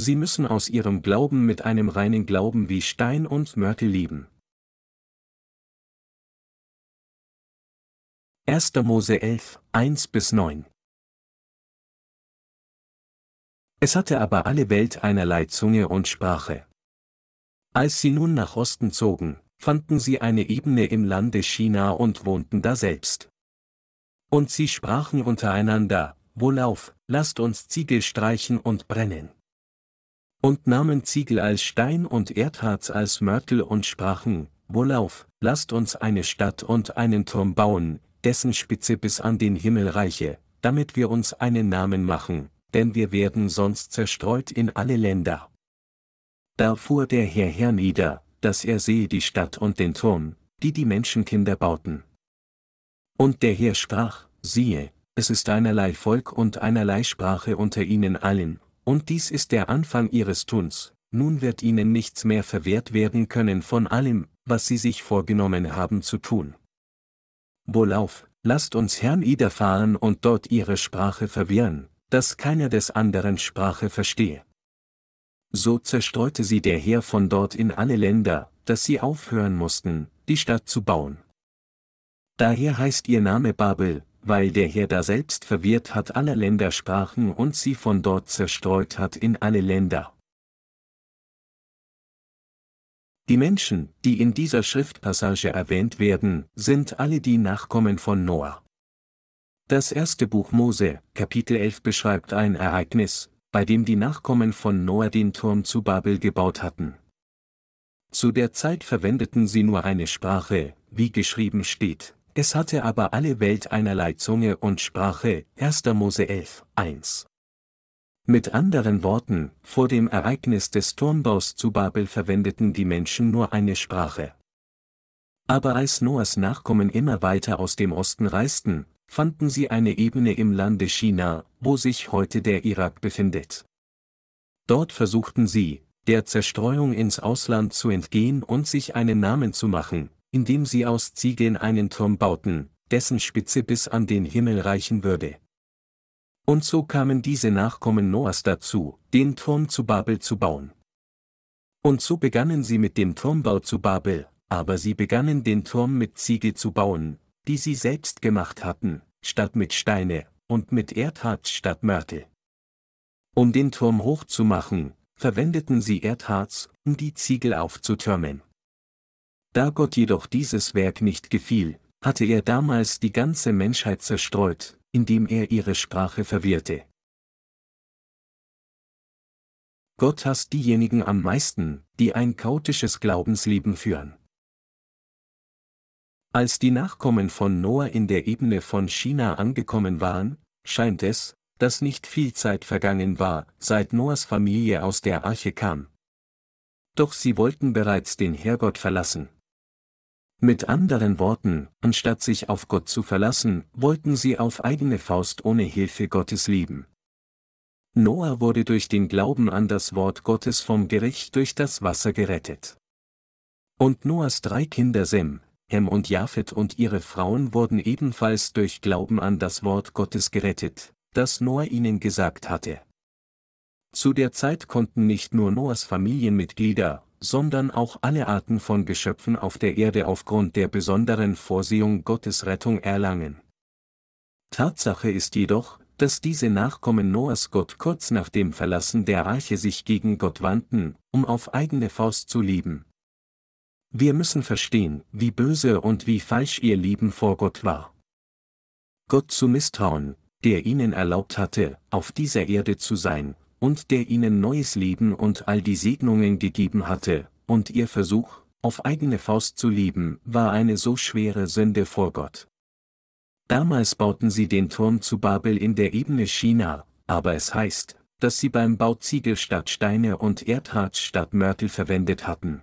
sie müssen aus ihrem Glauben mit einem reinen Glauben wie Stein und Mörtel leben. 1. Mose 11, 1 bis 9 Es hatte aber alle Welt einerlei Zunge und Sprache. Als sie nun nach Osten zogen, fanden sie eine Ebene im Lande China und wohnten daselbst. Und sie sprachen untereinander, Wohlauf, lasst uns Ziegel streichen und brennen. Und nahmen Ziegel als Stein und Erdharz als Mörtel und sprachen, Wohlauf, lasst uns eine Stadt und einen Turm bauen, dessen Spitze bis an den Himmel reiche, damit wir uns einen Namen machen, denn wir werden sonst zerstreut in alle Länder. Da fuhr der Herr hernieder, dass er sehe die Stadt und den Turm, die die Menschenkinder bauten. Und der Herr sprach, siehe, es ist einerlei Volk und einerlei Sprache unter ihnen allen, und dies ist der Anfang ihres Tuns, nun wird ihnen nichts mehr verwehrt werden können von allem, was sie sich vorgenommen haben zu tun. Wohlauf, lasst uns Herrn Ida fahren und dort ihre Sprache verwirren, dass keiner des anderen Sprache verstehe. So zerstreute sie der Herr von dort in alle Länder, dass sie aufhören mussten, die Stadt zu bauen. Daher heißt ihr Name Babel, weil der Herr da selbst verwirrt hat aller Länder Sprachen und sie von dort zerstreut hat in alle Länder. Die Menschen, die in dieser Schriftpassage erwähnt werden, sind alle die Nachkommen von Noah. Das erste Buch Mose, Kapitel 11 beschreibt ein Ereignis, bei dem die Nachkommen von Noah den Turm zu Babel gebaut hatten. Zu der Zeit verwendeten sie nur eine Sprache, wie geschrieben steht, es hatte aber alle Welt einerlei Zunge und Sprache, 1. Mose 11, 1. Mit anderen Worten, vor dem Ereignis des Turmbaus zu Babel verwendeten die Menschen nur eine Sprache. Aber als Noahs Nachkommen immer weiter aus dem Osten reisten, fanden sie eine Ebene im Lande China, wo sich heute der Irak befindet. Dort versuchten sie, der Zerstreuung ins Ausland zu entgehen und sich einen Namen zu machen, indem sie aus Ziegeln einen Turm bauten, dessen Spitze bis an den Himmel reichen würde. Und so kamen diese Nachkommen Noahs dazu, den Turm zu Babel zu bauen. Und so begannen sie mit dem Turmbau zu Babel, aber sie begannen den Turm mit Ziegel zu bauen, die sie selbst gemacht hatten, statt mit Steine, und mit Erdharz statt Mörtel. Um den Turm hochzumachen, verwendeten sie Erdharz, um die Ziegel aufzutürmen. Da Gott jedoch dieses Werk nicht gefiel, hatte er damals die ganze Menschheit zerstreut, indem er ihre Sprache verwirrte. Gott hasst diejenigen am meisten, die ein chaotisches Glaubensleben führen. Als die Nachkommen von Noah in der Ebene von China angekommen waren, scheint es, dass nicht viel Zeit vergangen war, seit Noahs Familie aus der Arche kam. Doch sie wollten bereits den Herrgott verlassen. Mit anderen Worten, anstatt sich auf Gott zu verlassen, wollten sie auf eigene Faust ohne Hilfe Gottes leben. Noah wurde durch den Glauben an das Wort Gottes vom Gericht durch das Wasser gerettet. Und Noahs drei Kinder Sem, Hem und Japhet und ihre Frauen wurden ebenfalls durch Glauben an das Wort Gottes gerettet, das Noah ihnen gesagt hatte. Zu der Zeit konnten nicht nur Noahs Familienmitglieder, sondern auch alle Arten von Geschöpfen auf der Erde aufgrund der besonderen Vorsehung Gottes Rettung erlangen. Tatsache ist jedoch, dass diese Nachkommen Noahs Gott kurz nach dem Verlassen der Arche sich gegen Gott wandten, um auf eigene Faust zu leben. Wir müssen verstehen, wie böse und wie falsch ihr Leben vor Gott war. Gott zu misstrauen, der ihnen erlaubt hatte, auf dieser Erde zu sein, und der ihnen neues Leben und all die Segnungen gegeben hatte, und ihr Versuch, auf eigene Faust zu leben, war eine so schwere Sünde vor Gott. Damals bauten sie den Turm zu Babel in der Ebene China, aber es heißt, dass sie beim Bau Ziegel statt Steine und Erdharz statt Mörtel verwendet hatten.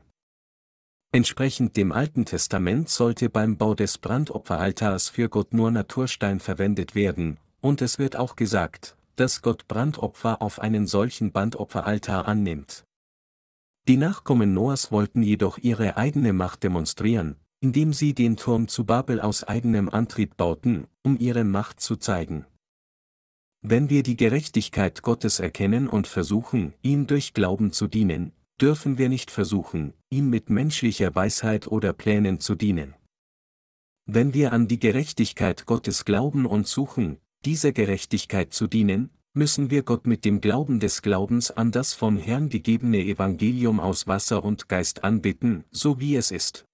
Entsprechend dem Alten Testament sollte beim Bau des Brandopferaltars für Gott nur Naturstein verwendet werden, und es wird auch gesagt, dass Gott Brandopfer auf einen solchen Bandopferaltar annimmt. Die Nachkommen Noahs wollten jedoch ihre eigene Macht demonstrieren, indem sie den Turm zu Babel aus eigenem Antrieb bauten, um ihre Macht zu zeigen. Wenn wir die Gerechtigkeit Gottes erkennen und versuchen, ihm durch Glauben zu dienen, dürfen wir nicht versuchen, ihm mit menschlicher Weisheit oder Plänen zu dienen. Wenn wir an die Gerechtigkeit Gottes glauben und suchen, dieser Gerechtigkeit zu dienen, müssen wir Gott mit dem Glauben des Glaubens an das vom Herrn gegebene Evangelium aus Wasser und Geist anbitten, so wie es ist.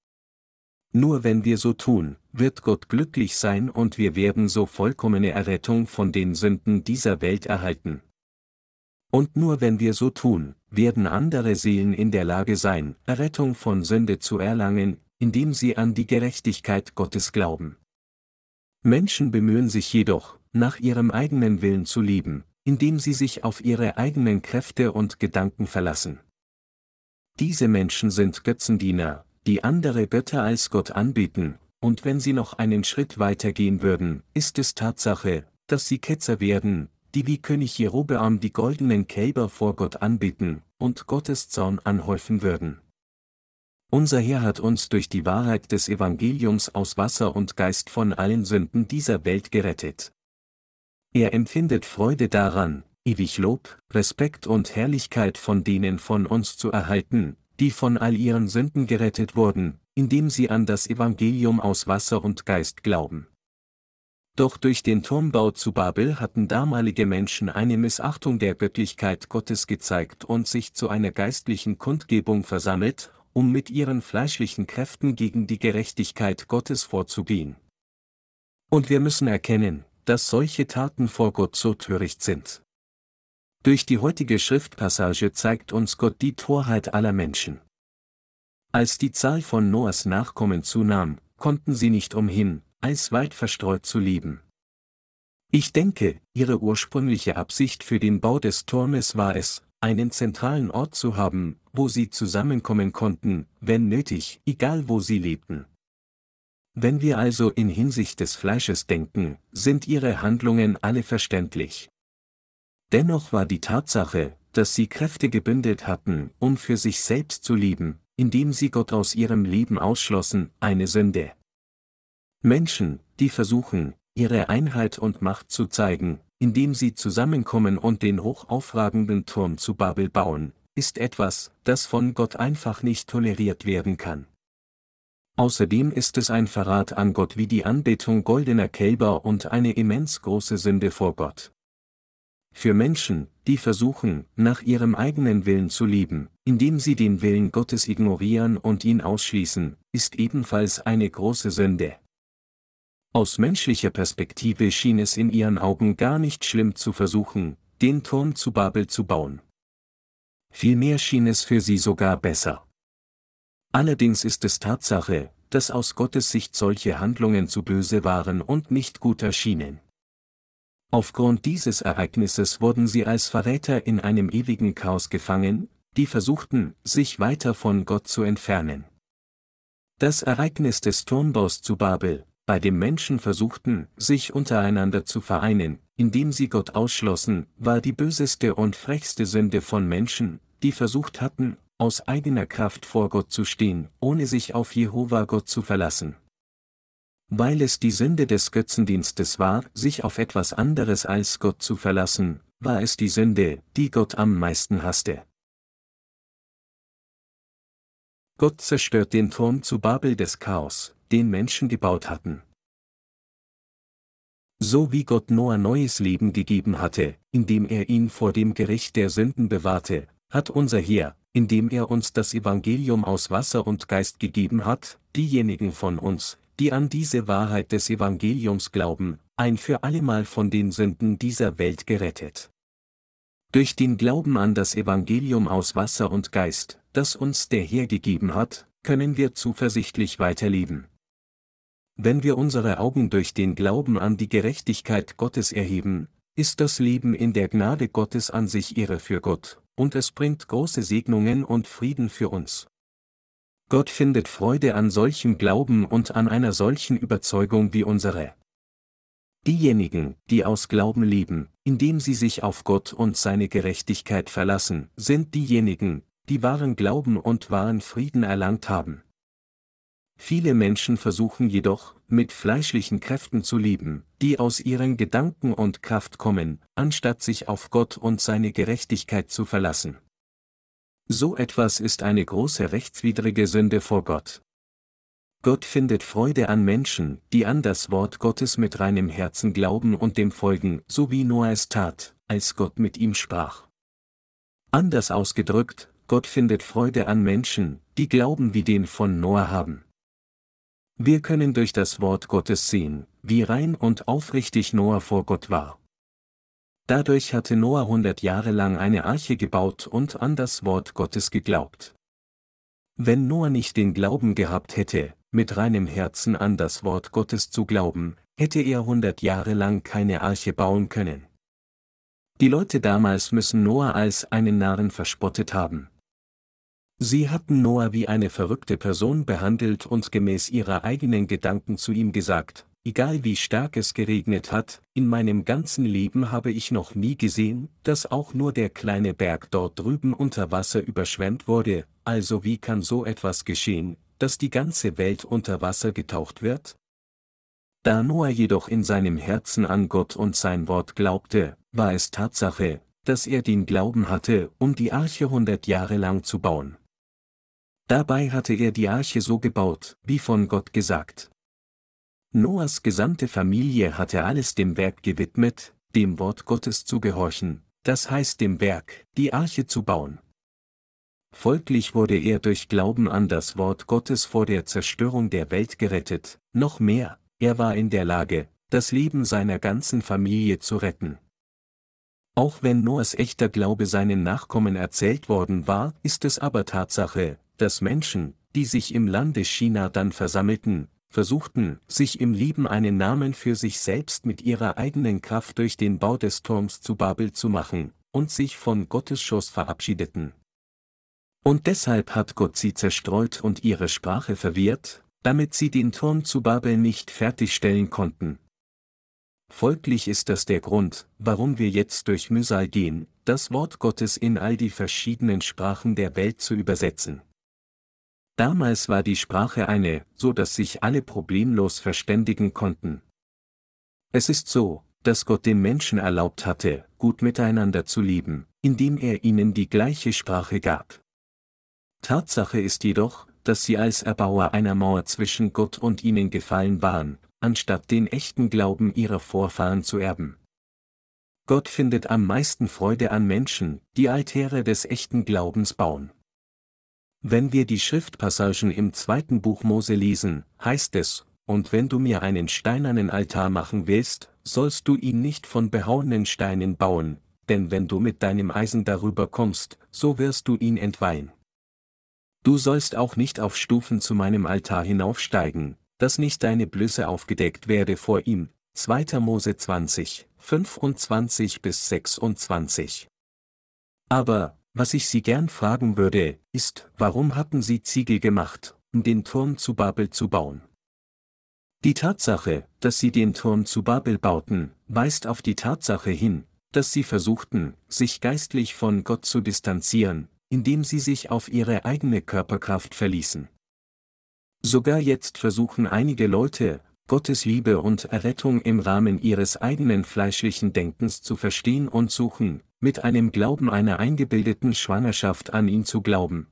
Nur wenn wir so tun, wird Gott glücklich sein und wir werden so vollkommene Errettung von den Sünden dieser Welt erhalten. Und nur wenn wir so tun, werden andere Seelen in der Lage sein, Errettung von Sünde zu erlangen, indem sie an die Gerechtigkeit Gottes glauben. Menschen bemühen sich jedoch, nach ihrem eigenen Willen zu leben, indem sie sich auf ihre eigenen Kräfte und Gedanken verlassen. Diese Menschen sind Götzendiener, die andere Götter als Gott anbieten, und wenn sie noch einen Schritt weiter gehen würden, ist es Tatsache, dass sie Ketzer werden, die wie König Jerobeam die goldenen Kälber vor Gott anbeten, und Gottes Zorn anhäufen würden. Unser Herr hat uns durch die Wahrheit des Evangeliums aus Wasser und Geist von allen Sünden dieser Welt gerettet. Er empfindet Freude daran, ewig Lob, Respekt und Herrlichkeit von denen von uns zu erhalten, die von all ihren Sünden gerettet wurden, indem sie an das Evangelium aus Wasser und Geist glauben. Doch durch den Turmbau zu Babel hatten damalige Menschen eine Missachtung der Göttlichkeit Gottes gezeigt und sich zu einer geistlichen Kundgebung versammelt, um mit ihren fleischlichen Kräften gegen die Gerechtigkeit Gottes vorzugehen. Und wir müssen erkennen, dass solche Taten vor Gott so töricht sind. Durch die heutige Schriftpassage zeigt uns Gott die Torheit aller Menschen. Als die Zahl von Noahs Nachkommen zunahm, konnten sie nicht umhin, eisweit verstreut zu leben. Ich denke, ihre ursprüngliche Absicht für den Bau des Turmes war es, einen zentralen Ort zu haben, wo sie zusammenkommen konnten, wenn nötig, egal wo sie lebten. Wenn wir also in Hinsicht des Fleisches denken, sind ihre Handlungen alle verständlich. Dennoch war die Tatsache, dass sie Kräfte gebündelt hatten, um für sich selbst zu lieben, indem sie Gott aus ihrem Leben ausschlossen, eine Sünde. Menschen, die versuchen, ihre Einheit und Macht zu zeigen, indem sie zusammenkommen und den hochaufragenden Turm zu Babel bauen, ist etwas, das von Gott einfach nicht toleriert werden kann. Außerdem ist es ein Verrat an Gott wie die Anbetung goldener Kälber und eine immens große Sünde vor Gott. Für Menschen, die versuchen, nach ihrem eigenen Willen zu leben, indem sie den Willen Gottes ignorieren und ihn ausschließen, ist ebenfalls eine große Sünde. Aus menschlicher Perspektive schien es in ihren Augen gar nicht schlimm zu versuchen, den Turm zu Babel zu bauen. Vielmehr schien es für sie sogar besser. Allerdings ist es Tatsache, dass aus Gottes Sicht solche Handlungen zu böse waren und nicht gut erschienen. Aufgrund dieses Ereignisses wurden sie als Verräter in einem ewigen Chaos gefangen, die versuchten, sich weiter von Gott zu entfernen. Das Ereignis des Turmbaus zu Babel, bei dem Menschen versuchten, sich untereinander zu vereinen, indem sie Gott ausschlossen, war die böseste und frechste Sünde von Menschen, die versucht hatten, aus eigener Kraft vor Gott zu stehen, ohne sich auf Jehova Gott zu verlassen. Weil es die Sünde des Götzendienstes war, sich auf etwas anderes als Gott zu verlassen, war es die Sünde, die Gott am meisten hasste. Gott zerstört den Turm zu Babel des Chaos, den Menschen gebaut hatten. So wie Gott Noah neues Leben gegeben hatte, indem er ihn vor dem Gericht der Sünden bewahrte, hat unser Herr, indem er uns das Evangelium aus Wasser und Geist gegeben hat, diejenigen von uns, die an diese Wahrheit des Evangeliums glauben, ein für allemal von den Sünden dieser Welt gerettet. Durch den Glauben an das Evangelium aus Wasser und Geist, das uns der Herr gegeben hat, können wir zuversichtlich weiterleben. Wenn wir unsere Augen durch den Glauben an die Gerechtigkeit Gottes erheben, ist das Leben in der Gnade Gottes an sich Ehre für Gott, und es bringt große Segnungen und Frieden für uns. Gott findet Freude an solchem Glauben und an einer solchen Überzeugung wie unsere. Diejenigen, die aus Glauben leben, indem sie sich auf Gott und seine Gerechtigkeit verlassen, sind diejenigen, die wahren Glauben und wahren Frieden erlangt haben. Viele Menschen versuchen jedoch, mit fleischlichen Kräften zu lieben, die aus ihren Gedanken und Kraft kommen, anstatt sich auf Gott und seine Gerechtigkeit zu verlassen. So etwas ist eine große rechtswidrige Sünde vor Gott. Gott findet Freude an Menschen, die an das Wort Gottes mit reinem Herzen glauben und dem folgen, so wie Noah es tat, als Gott mit ihm sprach. Anders ausgedrückt, Gott findet Freude an Menschen, die Glauben wie den von Noah haben. Wir können durch das Wort Gottes sehen, wie rein und aufrichtig Noah vor Gott war. Dadurch hatte Noah hundert Jahre lang eine Arche gebaut und an das Wort Gottes geglaubt. Wenn Noah nicht den Glauben gehabt hätte, mit reinem Herzen an das Wort Gottes zu glauben, hätte er hundert Jahre lang keine Arche bauen können. Die Leute damals müssen Noah als einen Narren verspottet haben. Sie hatten Noah wie eine verrückte Person behandelt und gemäß ihrer eigenen Gedanken zu ihm gesagt, egal wie stark es geregnet hat, in meinem ganzen Leben habe ich noch nie gesehen, dass auch nur der kleine Berg dort drüben unter Wasser überschwemmt wurde, also wie kann so etwas geschehen, dass die ganze Welt unter Wasser getaucht wird? Da Noah jedoch in seinem Herzen an Gott und sein Wort glaubte, war es Tatsache, dass er den Glauben hatte, um die Arche hundert Jahre lang zu bauen. Dabei hatte er die Arche so gebaut, wie von Gott gesagt. Noahs gesamte Familie hatte alles dem Werk gewidmet, dem Wort Gottes zu gehorchen, das heißt dem Werk, die Arche zu bauen. Folglich wurde er durch Glauben an das Wort Gottes vor der Zerstörung der Welt gerettet, noch mehr, er war in der Lage, das Leben seiner ganzen Familie zu retten. Auch wenn Noahs echter Glaube seinen Nachkommen erzählt worden war, ist es aber Tatsache, dass Menschen, die sich im Lande China dann versammelten, versuchten, sich im Lieben einen Namen für sich selbst mit ihrer eigenen Kraft durch den Bau des Turms zu Babel zu machen, und sich von Gottes Schoß verabschiedeten. Und deshalb hat Gott sie zerstreut und ihre Sprache verwirrt, damit sie den Turm zu Babel nicht fertigstellen konnten. Folglich ist das der Grund, warum wir jetzt durch Mühsal gehen, das Wort Gottes in all die verschiedenen Sprachen der Welt zu übersetzen. Damals war die Sprache eine, so dass sich alle problemlos verständigen konnten. Es ist so, dass Gott den Menschen erlaubt hatte, gut miteinander zu leben, indem er ihnen die gleiche Sprache gab. Tatsache ist jedoch, dass sie als Erbauer einer Mauer zwischen Gott und ihnen gefallen waren, anstatt den echten Glauben ihrer Vorfahren zu erben. Gott findet am meisten Freude an Menschen, die Altäre des echten Glaubens bauen. Wenn wir die Schriftpassagen im zweiten Buch Mose lesen, heißt es, und wenn du mir einen steinernen Altar machen willst, sollst du ihn nicht von behauenen Steinen bauen, denn wenn du mit deinem Eisen darüber kommst, so wirst du ihn entweihen. Du sollst auch nicht auf Stufen zu meinem Altar hinaufsteigen, dass nicht deine Blöße aufgedeckt werde vor ihm. 2. Mose 20, 25 bis 26. Aber, was ich Sie gern fragen würde, ist, warum hatten Sie Ziegel gemacht, um den Turm zu Babel zu bauen? Die Tatsache, dass sie den Turm zu Babel bauten, weist auf die Tatsache hin, dass sie versuchten, sich geistlich von Gott zu distanzieren, indem sie sich auf ihre eigene Körperkraft verließen. Sogar jetzt versuchen einige Leute, Gottes Liebe und Errettung im Rahmen ihres eigenen fleischlichen Denkens zu verstehen und suchen, mit einem Glauben einer eingebildeten Schwangerschaft an ihn zu glauben.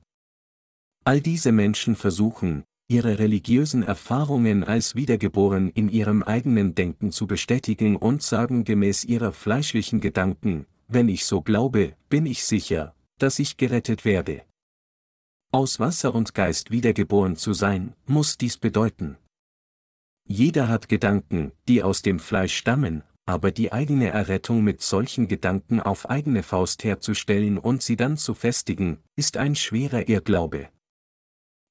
All diese Menschen versuchen, ihre religiösen Erfahrungen als wiedergeboren in ihrem eigenen Denken zu bestätigen und sagen gemäß ihrer fleischlichen Gedanken, wenn ich so glaube, bin ich sicher, dass ich gerettet werde. Aus Wasser und Geist wiedergeboren zu sein, muss dies bedeuten. Jeder hat Gedanken, die aus dem Fleisch stammen, aber die eigene Errettung mit solchen Gedanken auf eigene Faust herzustellen und sie dann zu festigen, ist ein schwerer Irrglaube.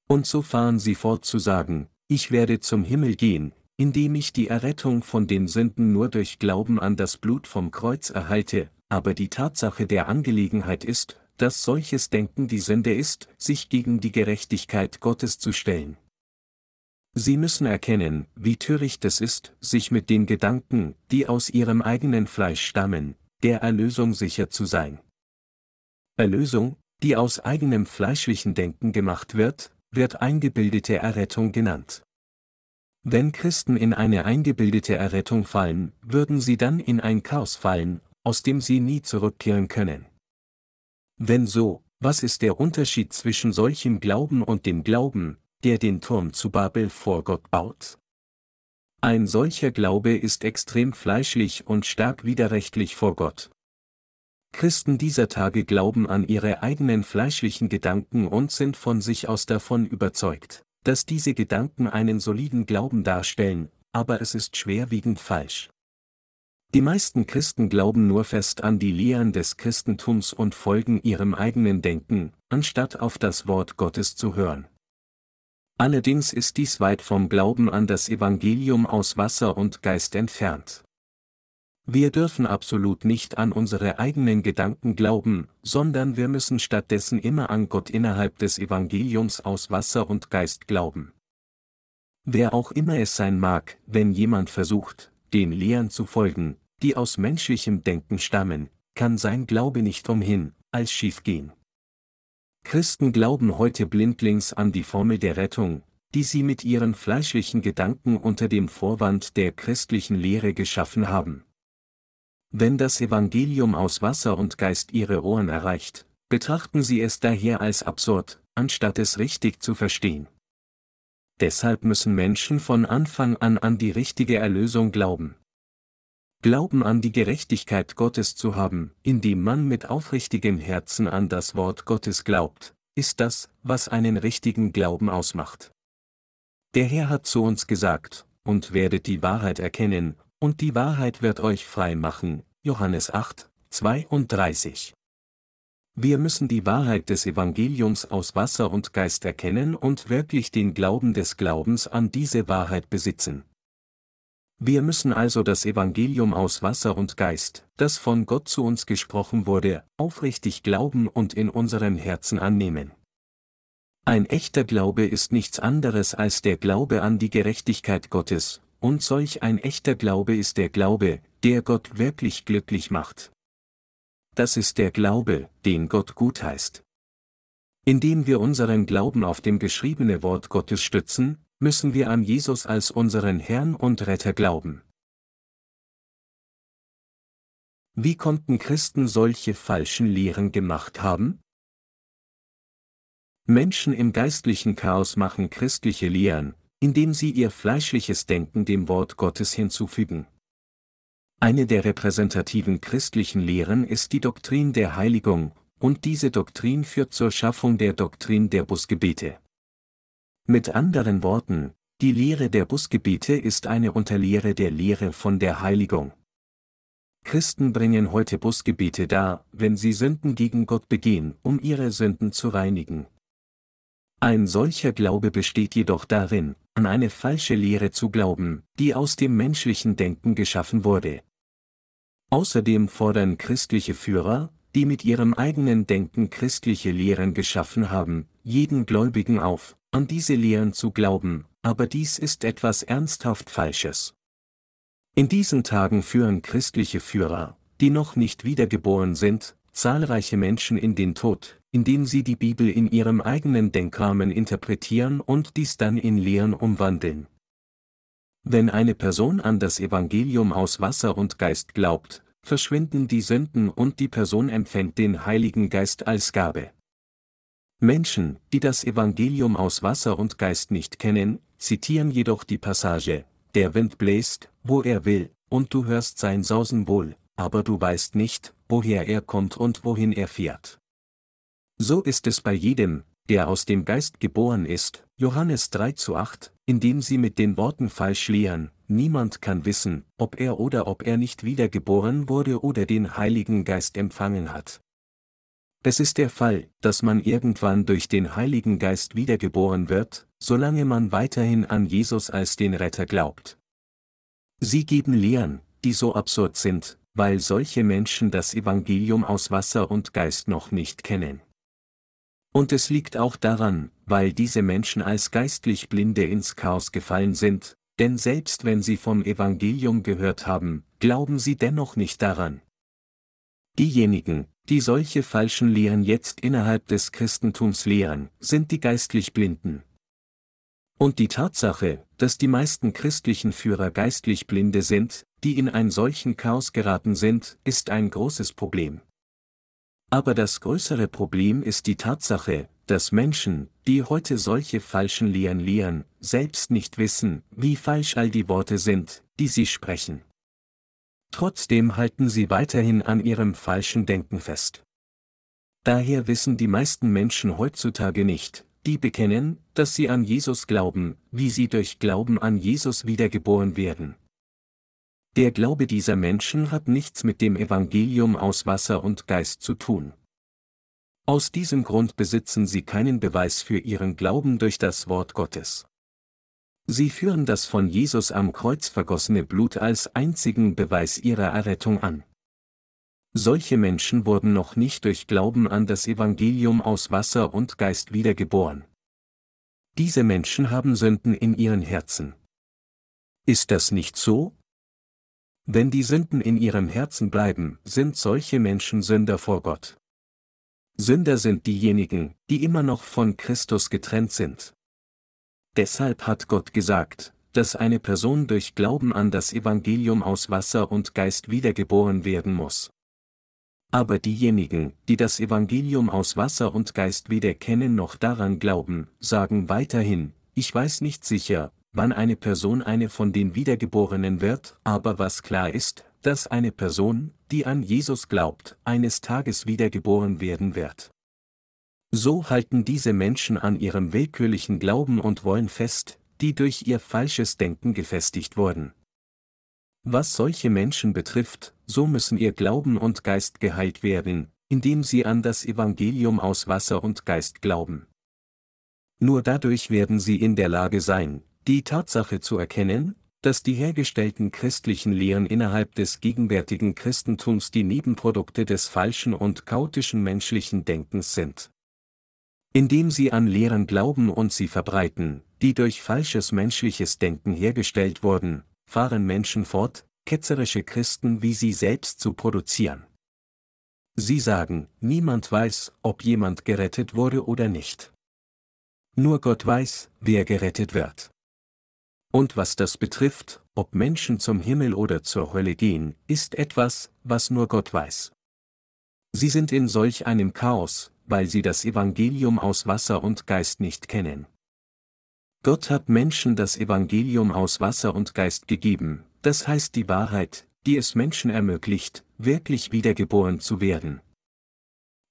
Und so fahren sie fort zu sagen, ich werde zum Himmel gehen, indem ich die Errettung von den Sünden nur durch Glauben an das Blut vom Kreuz erhalte, aber die Tatsache der Angelegenheit ist, dass solches Denken die Sünde ist, sich gegen die Gerechtigkeit Gottes zu stellen. Sie müssen erkennen, wie töricht es ist, sich mit den Gedanken, die aus ihrem eigenen Fleisch stammen, der Erlösung sicher zu sein. Erlösung, die aus eigenem fleischlichen Denken gemacht wird, wird eingebildete Errettung genannt. Wenn Christen in eine eingebildete Errettung fallen, würden sie dann in ein Chaos fallen, aus dem sie nie zurückkehren können. Wenn so, was ist der Unterschied zwischen solchem Glauben und dem Glauben, der den Turm zu Babel vor Gott baut? Ein solcher Glaube ist extrem fleischlich und stark widerrechtlich vor Gott. Christen dieser Tage glauben an ihre eigenen fleischlichen Gedanken und sind von sich aus davon überzeugt, dass diese Gedanken einen soliden Glauben darstellen, aber es ist schwerwiegend falsch. Die meisten Christen glauben nur fest an die Lehren des Christentums und folgen ihrem eigenen Denken, anstatt auf das Wort Gottes zu hören. Allerdings ist dies weit vom Glauben an das Evangelium aus Wasser und Geist entfernt. Wir dürfen absolut nicht an unsere eigenen Gedanken glauben, sondern wir müssen stattdessen immer an Gott innerhalb des Evangeliums aus Wasser und Geist glauben. Wer auch immer es sein mag, wenn jemand versucht, den Lehren zu folgen, die aus menschlichem Denken stammen, kann sein Glaube nicht umhin, als schief gehen. Christen glauben heute blindlings an die Formel der Rettung, die sie mit ihren fleischlichen Gedanken unter dem Vorwand der christlichen Lehre geschaffen haben. Wenn das Evangelium aus Wasser und Geist ihre Ohren erreicht, betrachten sie es daher als absurd, anstatt es richtig zu verstehen. Deshalb müssen Menschen von Anfang an an die richtige Erlösung glauben. Glauben an die Gerechtigkeit Gottes zu haben, indem man mit aufrichtigem Herzen an das Wort Gottes glaubt, ist das, was einen richtigen Glauben ausmacht. Der Herr hat zu uns gesagt, und werdet die Wahrheit erkennen, und die Wahrheit wird euch frei machen. Johannes 8, 32. Wir müssen die Wahrheit des Evangeliums aus Wasser und Geist erkennen und wirklich den Glauben des Glaubens an diese Wahrheit besitzen. Wir müssen also das Evangelium aus Wasser und Geist, das von Gott zu uns gesprochen wurde, aufrichtig glauben und in unseren Herzen annehmen. Ein echter Glaube ist nichts anderes als der Glaube an die Gerechtigkeit Gottes, und solch ein echter Glaube ist der Glaube, der Gott wirklich glücklich macht. Das ist der Glaube, den Gott gut heißt. Indem wir unseren Glauben auf dem geschriebene Wort Gottes stützen, müssen wir an Jesus als unseren Herrn und Retter glauben. Wie konnten Christen solche falschen Lehren gemacht haben? Menschen im geistlichen Chaos machen christliche Lehren, indem sie ihr fleischliches Denken dem Wort Gottes hinzufügen. Eine der repräsentativen christlichen Lehren ist die Doktrin der Heiligung, und diese Doktrin führt zur Schaffung der Doktrin der Busgebete. Mit anderen Worten, die Lehre der Busgebete ist eine Unterlehre der Lehre von der Heiligung. Christen bringen heute Busgebete dar, wenn sie Sünden gegen Gott begehen, um ihre Sünden zu reinigen. Ein solcher Glaube besteht jedoch darin, an eine falsche Lehre zu glauben, die aus dem menschlichen Denken geschaffen wurde. Außerdem fordern christliche Führer, die mit ihrem eigenen Denken christliche Lehren geschaffen haben, jeden Gläubigen auf, an diese Lehren zu glauben, aber dies ist etwas ernsthaft Falsches. In diesen Tagen führen christliche Führer, die noch nicht wiedergeboren sind, zahlreiche Menschen in den Tod, indem sie die Bibel in ihrem eigenen Denkrahmen interpretieren und dies dann in Lehren umwandeln. Wenn eine Person an das Evangelium aus Wasser und Geist glaubt, verschwinden die Sünden und die Person empfängt den Heiligen Geist als Gabe. Menschen, die das Evangelium aus Wasser und Geist nicht kennen, zitieren jedoch die Passage, der Wind bläst, wo er will, und du hörst sein Sausen wohl, aber du weißt nicht, woher er kommt und wohin er fährt. So ist es bei jedem, der aus dem Geist geboren ist, Johannes 3 zu 8, indem sie mit den Worten falsch lehren, niemand kann wissen, ob er oder ob er nicht wiedergeboren wurde oder den Heiligen Geist empfangen hat. Es ist der Fall, dass man irgendwann durch den Heiligen Geist wiedergeboren wird, solange man weiterhin an Jesus als den Retter glaubt. Sie geben Lehren, die so absurd sind, weil solche Menschen das Evangelium aus Wasser und Geist noch nicht kennen. Und es liegt auch daran, weil diese Menschen als geistlich Blinde ins Chaos gefallen sind, denn selbst wenn sie vom Evangelium gehört haben, glauben sie dennoch nicht daran. Diejenigen, die solche falschen Lehren jetzt innerhalb des Christentums lehren, sind die geistlich Blinden. Und die Tatsache, dass die meisten christlichen Führer geistlich Blinde sind, die in ein solchen Chaos geraten sind, ist ein großes Problem. Aber das größere Problem ist die Tatsache, dass Menschen, die heute solche falschen Lehren lehren, selbst nicht wissen, wie falsch all die Worte sind, die sie sprechen. Trotzdem halten sie weiterhin an ihrem falschen Denken fest. Daher wissen die meisten Menschen heutzutage nicht, die bekennen, dass sie an Jesus glauben, wie sie durch Glauben an Jesus wiedergeboren werden. Der Glaube dieser Menschen hat nichts mit dem Evangelium aus Wasser und Geist zu tun. Aus diesem Grund besitzen sie keinen Beweis für ihren Glauben durch das Wort Gottes. Sie führen das von Jesus am Kreuz vergossene Blut als einzigen Beweis ihrer Errettung an. Solche Menschen wurden noch nicht durch Glauben an das Evangelium aus Wasser und Geist wiedergeboren. Diese Menschen haben Sünden in ihren Herzen. Ist das nicht so? Wenn die Sünden in ihrem Herzen bleiben, sind solche Menschen Sünder vor Gott. Sünder sind diejenigen, die immer noch von Christus getrennt sind. Deshalb hat Gott gesagt, dass eine Person durch Glauben an das Evangelium aus Wasser und Geist wiedergeboren werden muss. Aber diejenigen, die das Evangelium aus Wasser und Geist weder kennen noch daran glauben, sagen weiterhin, ich weiß nicht sicher, wann eine Person eine von den Wiedergeborenen wird, aber was klar ist, dass eine Person, die an Jesus glaubt, eines Tages wiedergeboren werden wird. So halten diese Menschen an ihrem willkürlichen Glauben und wollen fest, die durch ihr falsches Denken gefestigt wurden. Was solche Menschen betrifft, so müssen ihr Glauben und Geist geheilt werden, indem sie an das Evangelium aus Wasser und Geist glauben. Nur dadurch werden sie in der Lage sein, die Tatsache zu erkennen, dass die hergestellten christlichen Lehren innerhalb des gegenwärtigen Christentums die Nebenprodukte des falschen und chaotischen menschlichen Denkens sind. Indem sie an Lehren glauben und sie verbreiten, die durch falsches menschliches Denken hergestellt wurden, fahren Menschen fort, ketzerische Christen wie sie selbst zu produzieren. Sie sagen, niemand weiß, ob jemand gerettet wurde oder nicht. Nur Gott weiß, wer gerettet wird. Und was das betrifft, ob Menschen zum Himmel oder zur Hölle gehen, ist etwas, was nur Gott weiß. Sie sind in solch einem Chaos, weil sie das Evangelium aus Wasser und Geist nicht kennen. Gott hat Menschen das Evangelium aus Wasser und Geist gegeben, das heißt die Wahrheit, die es Menschen ermöglicht, wirklich wiedergeboren zu werden.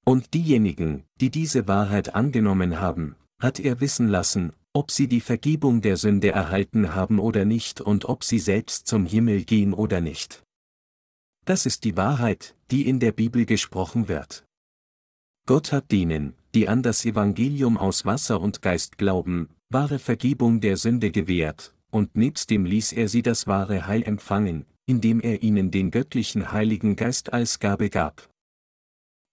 Und diejenigen, die diese Wahrheit angenommen haben, hat er wissen lassen, ob sie die Vergebung der Sünde erhalten haben oder nicht und ob sie selbst zum Himmel gehen oder nicht. Das ist die Wahrheit, die in der Bibel gesprochen wird. Gott hat denen, die an das Evangelium aus Wasser und Geist glauben, wahre Vergebung der Sünde gewährt, und nebst dem ließ er sie das wahre Heil empfangen, indem er ihnen den göttlichen Heiligen Geist als Gabe gab.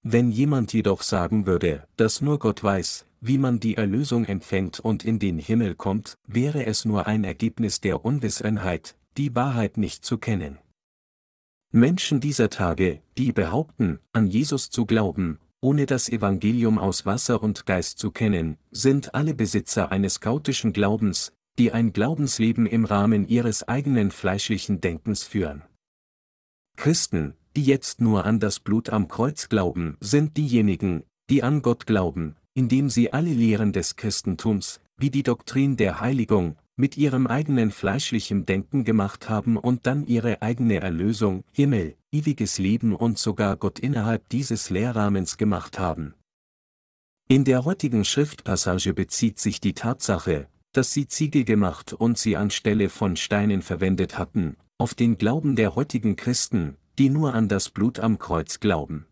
Wenn jemand jedoch sagen würde, dass nur Gott weiß, wie man die Erlösung empfängt und in den Himmel kommt, wäre es nur ein Ergebnis der Unwissenheit, die Wahrheit nicht zu kennen. Menschen dieser Tage, die behaupten, an Jesus zu glauben, ohne das Evangelium aus Wasser und Geist zu kennen, sind alle Besitzer eines chaotischen Glaubens, die ein Glaubensleben im Rahmen ihres eigenen fleischlichen Denkens führen. Christen, die jetzt nur an das Blut am Kreuz glauben, sind diejenigen, die an Gott glauben, indem sie alle Lehren des Christentums, wie die Doktrin der Heiligung, mit ihrem eigenen fleischlichen Denken gemacht haben und dann ihre eigene Erlösung, Himmel, ewiges Leben und sogar Gott innerhalb dieses Lehrrahmens gemacht haben. In der heutigen Schriftpassage bezieht sich die Tatsache, dass sie Ziegel gemacht und sie anstelle von Steinen verwendet hatten, auf den Glauben der heutigen Christen, die nur an das Blut am Kreuz glauben.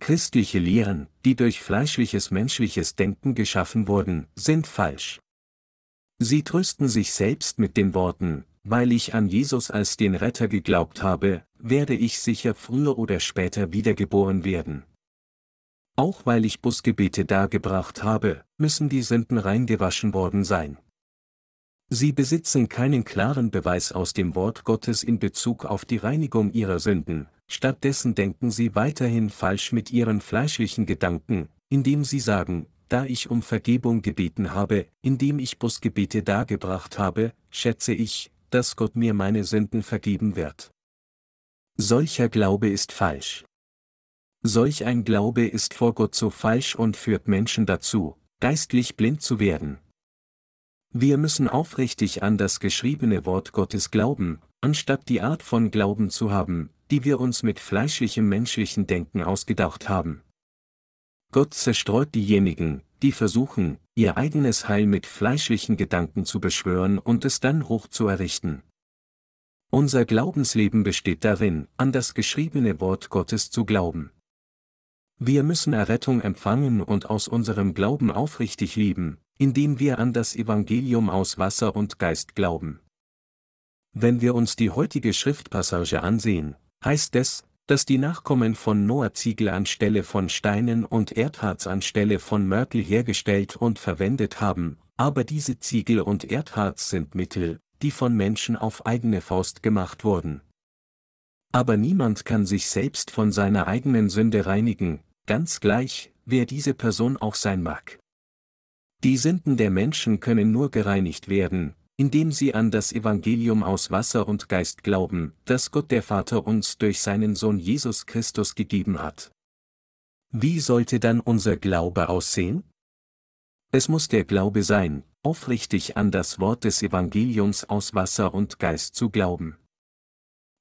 Christliche Lehren, die durch fleischliches menschliches Denken geschaffen wurden, sind falsch. Sie trösten sich selbst mit den Worten, weil ich an Jesus als den Retter geglaubt habe, werde ich sicher früher oder später wiedergeboren werden. Auch weil ich Busgebete dargebracht habe, müssen die Sünden reingewaschen worden sein. Sie besitzen keinen klaren Beweis aus dem Wort Gottes in Bezug auf die Reinigung ihrer Sünden, stattdessen denken sie weiterhin falsch mit ihren fleischlichen Gedanken, indem sie sagen, da ich um Vergebung gebeten habe, indem ich Busgebete dargebracht habe, schätze ich, dass Gott mir meine Sünden vergeben wird. Solcher Glaube ist falsch. Solch ein Glaube ist vor Gott so falsch und führt Menschen dazu, geistlich blind zu werden. Wir müssen aufrichtig an das geschriebene Wort Gottes glauben, anstatt die Art von Glauben zu haben, die wir uns mit fleischlichem menschlichen Denken ausgedacht haben. Gott zerstreut diejenigen, die versuchen, ihr eigenes Heil mit fleischlichen Gedanken zu beschwören und es dann hoch zu errichten. Unser Glaubensleben besteht darin, an das geschriebene Wort Gottes zu glauben. Wir müssen Errettung empfangen und aus unserem Glauben aufrichtig lieben, indem wir an das Evangelium aus Wasser und Geist glauben. Wenn wir uns die heutige Schriftpassage ansehen, heißt es, dass die Nachkommen von Noah Ziegel anstelle von Steinen und Erdharz anstelle von Mörtel hergestellt und verwendet haben, aber diese Ziegel und Erdharz sind Mittel, die von Menschen auf eigene Faust gemacht wurden. Aber niemand kann sich selbst von seiner eigenen Sünde reinigen, ganz gleich, wer diese Person auch sein mag. Die Sünden der Menschen können nur gereinigt werden, indem sie an das Evangelium aus Wasser und Geist glauben, das Gott der Vater uns durch seinen Sohn Jesus Christus gegeben hat. Wie sollte dann unser Glaube aussehen? Es muss der Glaube sein, aufrichtig an das Wort des Evangeliums aus Wasser und Geist zu glauben.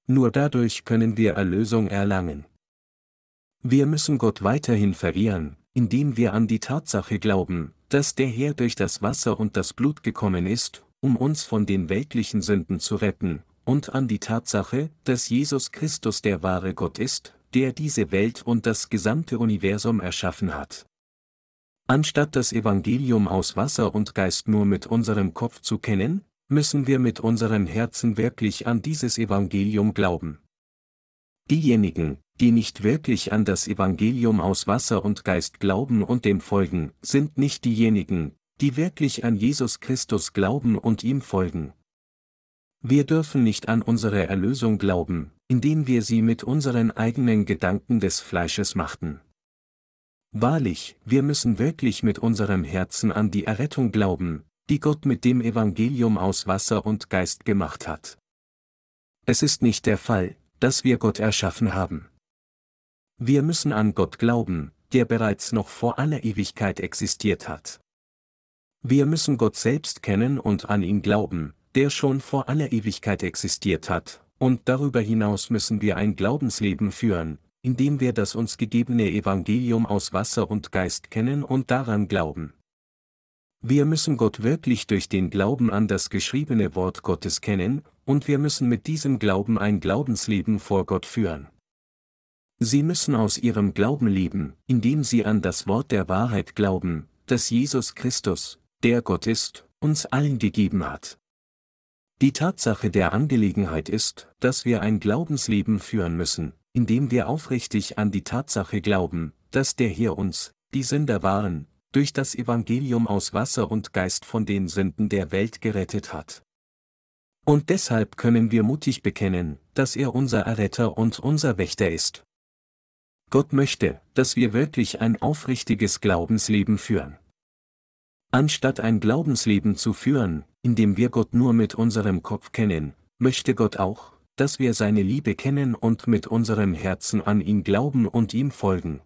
Nur dadurch können wir Erlösung erlangen. Wir müssen Gott weiterhin verehren, indem wir an die Tatsache glauben, dass der Herr durch das Wasser und das Blut gekommen ist, um uns von den weltlichen Sünden zu retten, und an die Tatsache, dass Jesus Christus der wahre Gott ist, der diese Welt und das gesamte Universum erschaffen hat. Anstatt das Evangelium aus Wasser und Geist nur mit unserem Kopf zu kennen, müssen wir mit unserem Herzen wirklich an dieses Evangelium glauben. Diejenigen, die nicht wirklich an das Evangelium aus Wasser und Geist glauben und dem folgen, sind nicht diejenigen, die wirklich an Jesus Christus glauben und ihm folgen. Wir dürfen nicht an unsere Erlösung glauben, indem wir sie mit unseren eigenen Gedanken des Fleisches machten. Wahrlich, wir müssen wirklich mit unserem Herzen an die Errettung glauben, die Gott mit dem Evangelium aus Wasser und Geist gemacht hat. Es ist nicht der Fall, dass wir Gott erschaffen haben. Wir müssen an Gott glauben, der bereits noch vor aller Ewigkeit existiert hat. Wir müssen Gott selbst kennen und an ihn glauben, der schon vor aller Ewigkeit existiert hat, und darüber hinaus müssen wir ein Glaubensleben führen, indem wir das uns gegebene Evangelium aus Wasser und Geist kennen und daran glauben. Wir müssen Gott wirklich durch den Glauben an das geschriebene Wort Gottes kennen, und wir müssen mit diesem Glauben ein Glaubensleben vor Gott führen. Sie müssen aus ihrem Glauben leben, indem sie an das Wort der Wahrheit glauben, dass Jesus Christus, der Gott ist, uns allen gegeben hat. Die Tatsache der Angelegenheit ist, dass wir ein Glaubensleben führen müssen, indem wir aufrichtig an die Tatsache glauben, dass der Herr uns, die Sünder waren, durch das Evangelium aus Wasser und Geist von den Sünden der Welt gerettet hat. Und deshalb können wir mutig bekennen, dass er unser Erretter und unser Wächter ist. Gott möchte, dass wir wirklich ein aufrichtiges Glaubensleben führen. Anstatt ein Glaubensleben zu führen, in dem wir Gott nur mit unserem Kopf kennen, möchte Gott auch, dass wir seine Liebe kennen und mit unserem Herzen an ihn glauben und ihm folgen.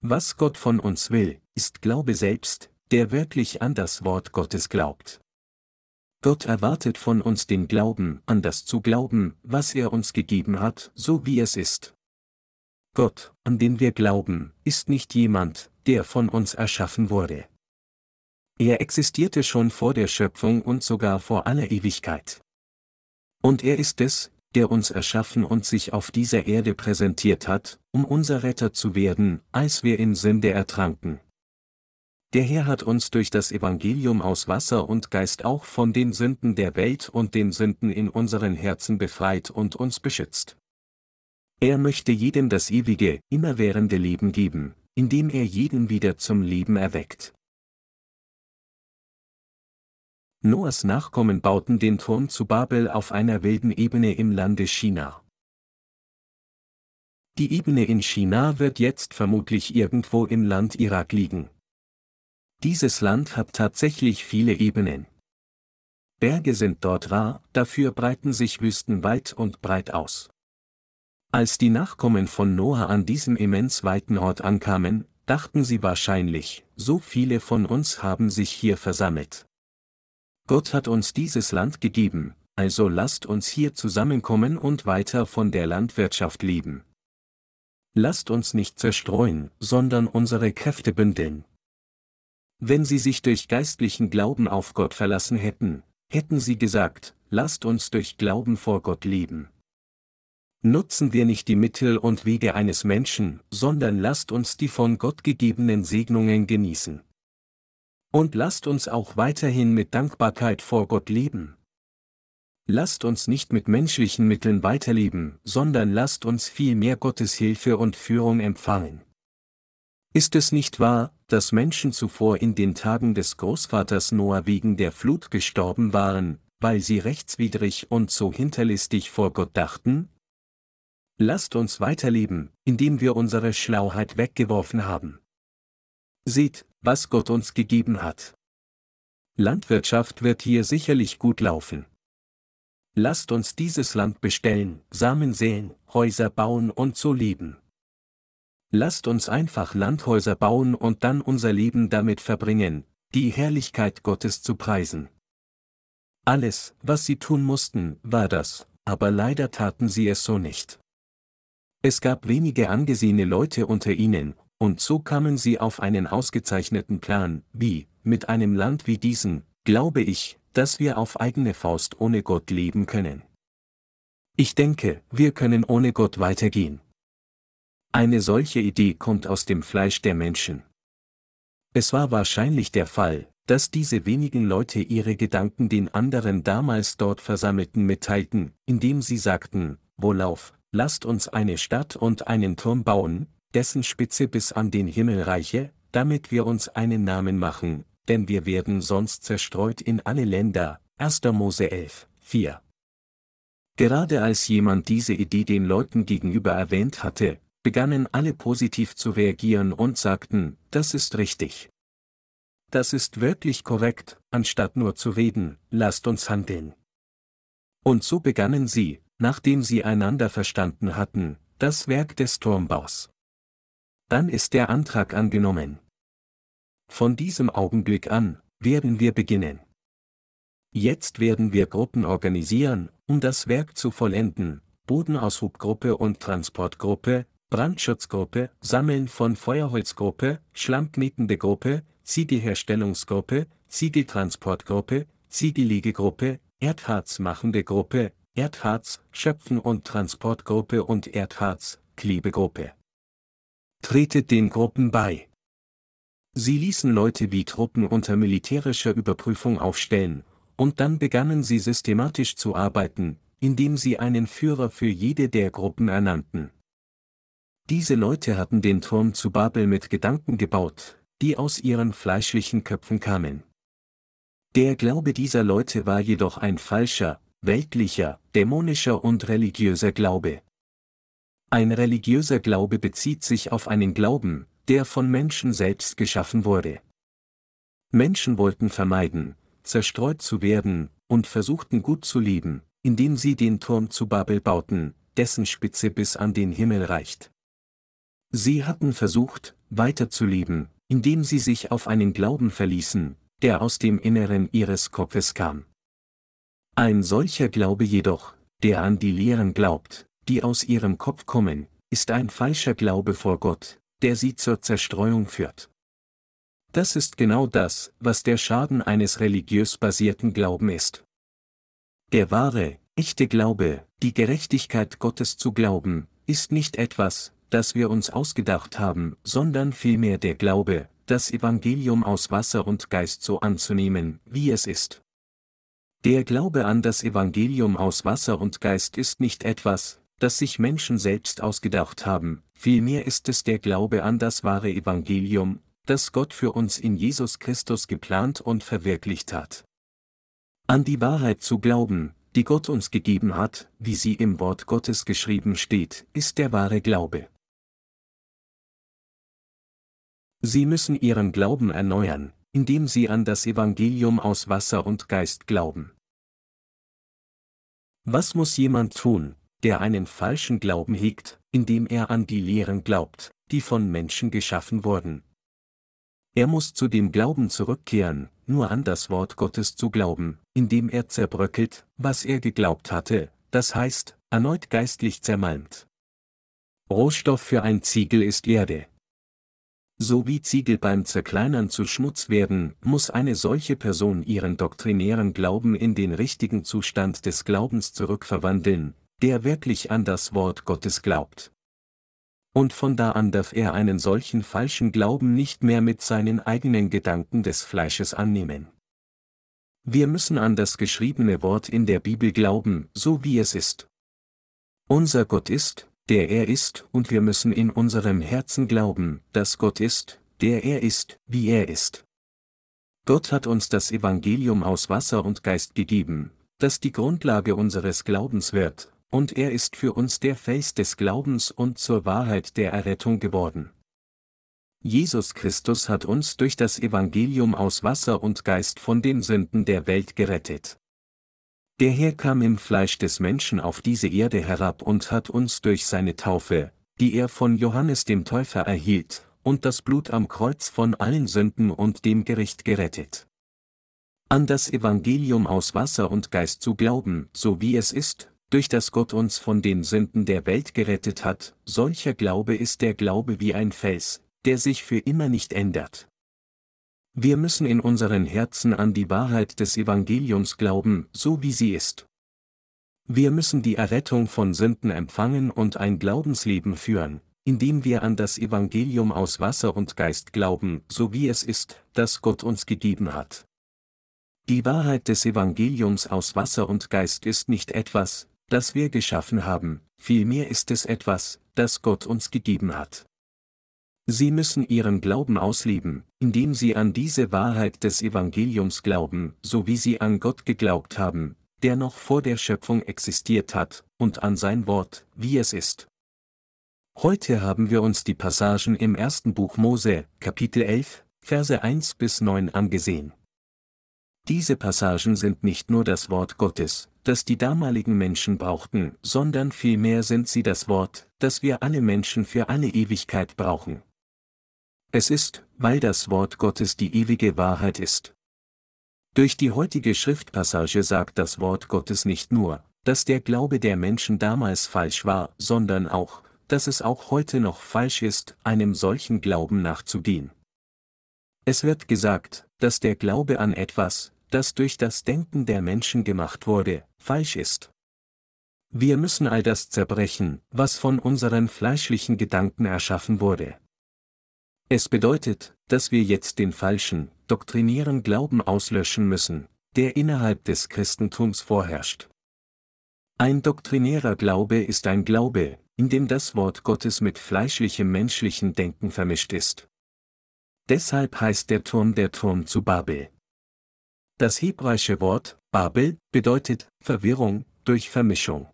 Was Gott von uns will, ist Glaube selbst, der wirklich an das Wort Gottes glaubt. Gott erwartet von uns den Glauben, an das zu glauben, was er uns gegeben hat, so wie es ist. Gott, an den wir glauben, ist nicht jemand, der von uns erschaffen wurde. Er existierte schon vor der Schöpfung und sogar vor aller Ewigkeit. Und er ist es, der uns erschaffen und sich auf dieser Erde präsentiert hat, um unser Retter zu werden, als wir in Sünde ertranken. Der Herr hat uns durch das Evangelium aus Wasser und Geist auch von den Sünden der Welt und den Sünden in unseren Herzen befreit und uns beschützt. Er möchte jedem das ewige, immerwährende Leben geben, indem er jeden wieder zum Leben erweckt. Noahs Nachkommen bauten den Turm zu Babel auf einer wilden Ebene im Lande China. Die Ebene in China wird jetzt vermutlich irgendwo im Land Irak liegen. Dieses Land hat tatsächlich viele Ebenen. Berge sind dort rar, dafür breiten sich Wüsten weit und breit aus. Als die Nachkommen von Noah an diesem immens weiten Ort ankamen, dachten sie wahrscheinlich, so viele von uns haben sich hier versammelt. Gott hat uns dieses Land gegeben, also lasst uns hier zusammenkommen und weiter von der Landwirtschaft leben. Lasst uns nicht zerstreuen, sondern unsere Kräfte bündeln. Wenn sie sich durch geistlichen Glauben auf Gott verlassen hätten, hätten sie gesagt, lasst uns durch Glauben vor Gott leben. Nutzen wir nicht die Mittel und Wege eines Menschen, sondern lasst uns die von Gott gegebenen Segnungen genießen. Und lasst uns auch weiterhin mit Dankbarkeit vor Gott leben. Lasst uns nicht mit menschlichen Mitteln weiterleben, sondern lasst uns vielmehr Gottes Hilfe und Führung empfangen. Ist es nicht wahr, dass Menschen zuvor in den Tagen des Großvaters Noah wegen der Flut gestorben waren, weil sie rechtswidrig und so hinterlistig vor Gott dachten? Lasst uns weiterleben, indem wir unsere Schlauheit weggeworfen haben. Seht, was Gott uns gegeben hat. Landwirtschaft wird hier sicherlich gut laufen. Lasst uns dieses Land bestellen, Samen säen, Häuser bauen und so leben. Lasst uns einfach Landhäuser bauen und dann unser Leben damit verbringen, die Herrlichkeit Gottes zu preisen. Alles, was sie tun mussten, war das, aber leider taten sie es so nicht. Es gab wenige angesehene Leute unter ihnen, und so kamen sie auf einen ausgezeichneten Plan, wie, mit einem Land wie diesen, glaube ich, dass wir auf eigene Faust ohne Gott leben können. Ich denke, wir können ohne Gott weitergehen. Eine solche Idee kommt aus dem Fleisch der Menschen. Es war wahrscheinlich der Fall, dass diese wenigen Leute ihre Gedanken den anderen damals dort Versammelten mitteilten, indem sie sagten, Wohlauf, lasst uns eine Stadt und einen Turm bauen, dessen Spitze bis an den Himmel reiche, damit wir uns einen Namen machen, denn wir werden sonst zerstreut in alle Länder. 1. Mose 11, 4. Gerade als jemand diese Idee den Leuten gegenüber erwähnt hatte, begannen alle positiv zu reagieren und sagten, das ist richtig. Das ist wirklich korrekt, anstatt nur zu reden, lasst uns handeln. Und so begannen sie, nachdem sie einander verstanden hatten, das Werk des Turmbaus. Dann ist der Antrag angenommen. Von diesem Augenblick an, werden wir beginnen. Jetzt werden wir Gruppen organisieren, um das Werk zu vollenden, Bodenaushubgruppe und Transportgruppe, Brandschutzgruppe, Sammeln von Feuerholzgruppe, Schlammknickende Gruppe, Ziegelherstellungsgruppe, Ziegeltransportgruppe, Ziegellegegruppe, Erdharzmachende Gruppe, Erdharz, Schöpfen und Transportgruppe und Erdharz, Klebegruppe. Tretet den Gruppen bei. Sie ließen Leute wie Truppen unter militärischer Überprüfung aufstellen, und dann begannen sie systematisch zu arbeiten, indem sie einen Führer für jede der Gruppen ernannten. Diese Leute hatten den Turm zu Babel mit Gedanken gebaut, die aus ihren fleischlichen Köpfen kamen. Der Glaube dieser Leute war jedoch ein falscher, weltlicher, dämonischer und religiöser Glaube. Ein religiöser Glaube bezieht sich auf einen Glauben, der von Menschen selbst geschaffen wurde. Menschen wollten vermeiden, zerstreut zu werden, und versuchten gut zu leben, indem sie den Turm zu Babel bauten, dessen Spitze bis an den Himmel reicht. Sie hatten versucht, weiterzuleben, indem sie sich auf einen Glauben verließen, der aus dem Inneren ihres Kopfes kam. Ein solcher Glaube jedoch, der an die Lehren glaubt, die aus ihrem Kopf kommen, ist ein falscher Glaube vor Gott, der sie zur Zerstreuung führt. Das ist genau das, was der Schaden eines religiös basierten Glauben ist. Der wahre, echte Glaube, die Gerechtigkeit Gottes zu glauben, ist nicht etwas, das wir uns ausgedacht haben, sondern vielmehr der Glaube, das Evangelium aus Wasser und Geist so anzunehmen, wie es ist. Der Glaube an das Evangelium aus Wasser und Geist ist nicht etwas, das sich Menschen selbst ausgedacht haben, vielmehr ist es der Glaube an das wahre Evangelium, das Gott für uns in Jesus Christus geplant und verwirklicht hat. An die Wahrheit zu glauben, die Gott uns gegeben hat, wie sie im Wort Gottes geschrieben steht, ist der wahre Glaube. Sie müssen ihren Glauben erneuern, indem sie an das Evangelium aus Wasser und Geist glauben. Was muss jemand tun, der einen falschen Glauben hegt, indem er an die Lehren glaubt, die von Menschen geschaffen wurden? Er muss zu dem Glauben zurückkehren, nur an das Wort Gottes zu glauben, indem er zerbröckelt, was er geglaubt hatte, das heißt, erneut geistlich zermalmt. Rohstoff für ein Ziegel ist Erde. So wie Ziegel beim Zerkleinern zu Schmutz werden, muss eine solche Person ihren doktrinären Glauben in den richtigen Zustand des Glaubens zurückverwandeln, der wirklich an das Wort Gottes glaubt. Und von da an darf er einen solchen falschen Glauben nicht mehr mit seinen eigenen Gedanken des Fleisches annehmen. Wir müssen an das geschriebene Wort in der Bibel glauben, so wie es ist. Unser Gott ist, der er ist, und wir müssen in unserem Herzen glauben, dass Gott ist, der er ist, wie er ist. Gott hat uns das Evangelium aus Wasser und Geist gegeben, das die Grundlage unseres Glaubens wird, und er ist für uns der Fels des Glaubens und zur Wahrheit der Errettung geworden. Jesus Christus hat uns durch das Evangelium aus Wasser und Geist von den Sünden der Welt gerettet. Der Herr kam im Fleisch des Menschen auf diese Erde herab und hat uns durch seine Taufe, die er von Johannes dem Täufer erhielt, und das Blut am Kreuz von allen Sünden und dem Gericht gerettet. An das Evangelium aus Wasser und Geist zu glauben, so wie es ist, durch das Gott uns von den Sünden der Welt gerettet hat, solcher Glaube ist der Glaube wie ein Fels, der sich für immer nicht ändert. Wir müssen in unseren Herzen an die Wahrheit des Evangeliums glauben, so wie sie ist. Wir müssen die Errettung von Sünden empfangen und ein Glaubensleben führen, indem wir an das Evangelium aus Wasser und Geist glauben, so wie es ist, das Gott uns gegeben hat. Die Wahrheit des Evangeliums aus Wasser und Geist ist nicht etwas, das wir geschaffen haben, vielmehr ist es etwas, das Gott uns gegeben hat. Sie müssen ihren Glauben ausleben, indem sie an diese Wahrheit des Evangeliums glauben, so wie sie an Gott geglaubt haben, der noch vor der Schöpfung existiert hat, und an sein Wort, wie es ist. Heute haben wir uns die Passagen im ersten Buch Mose, Kapitel 11, Verse 1 bis 9 angesehen. Diese Passagen sind nicht nur das Wort Gottes, das die damaligen Menschen brauchten, sondern vielmehr sind sie das Wort, das wir alle Menschen für alle Ewigkeit brauchen. Es ist, weil das Wort Gottes die ewige Wahrheit ist. Durch die heutige Schriftpassage sagt das Wort Gottes nicht nur, dass der Glaube der Menschen damals falsch war, sondern auch, dass es auch heute noch falsch ist, einem solchen Glauben nachzugehen. Es wird gesagt, dass der Glaube an etwas, das durch das Denken der Menschen gemacht wurde, falsch ist. Wir müssen all das zerbrechen, was von unseren fleischlichen Gedanken erschaffen wurde. Es bedeutet, dass wir jetzt den falschen, doktrinären Glauben auslöschen müssen, der innerhalb des Christentums vorherrscht. Ein doktrinärer Glaube ist ein Glaube, in dem das Wort Gottes mit fleischlichem menschlichen Denken vermischt ist. Deshalb heißt der Turm der Turm zu Babel. Das hebräische Wort Babel bedeutet Verwirrung durch Vermischung.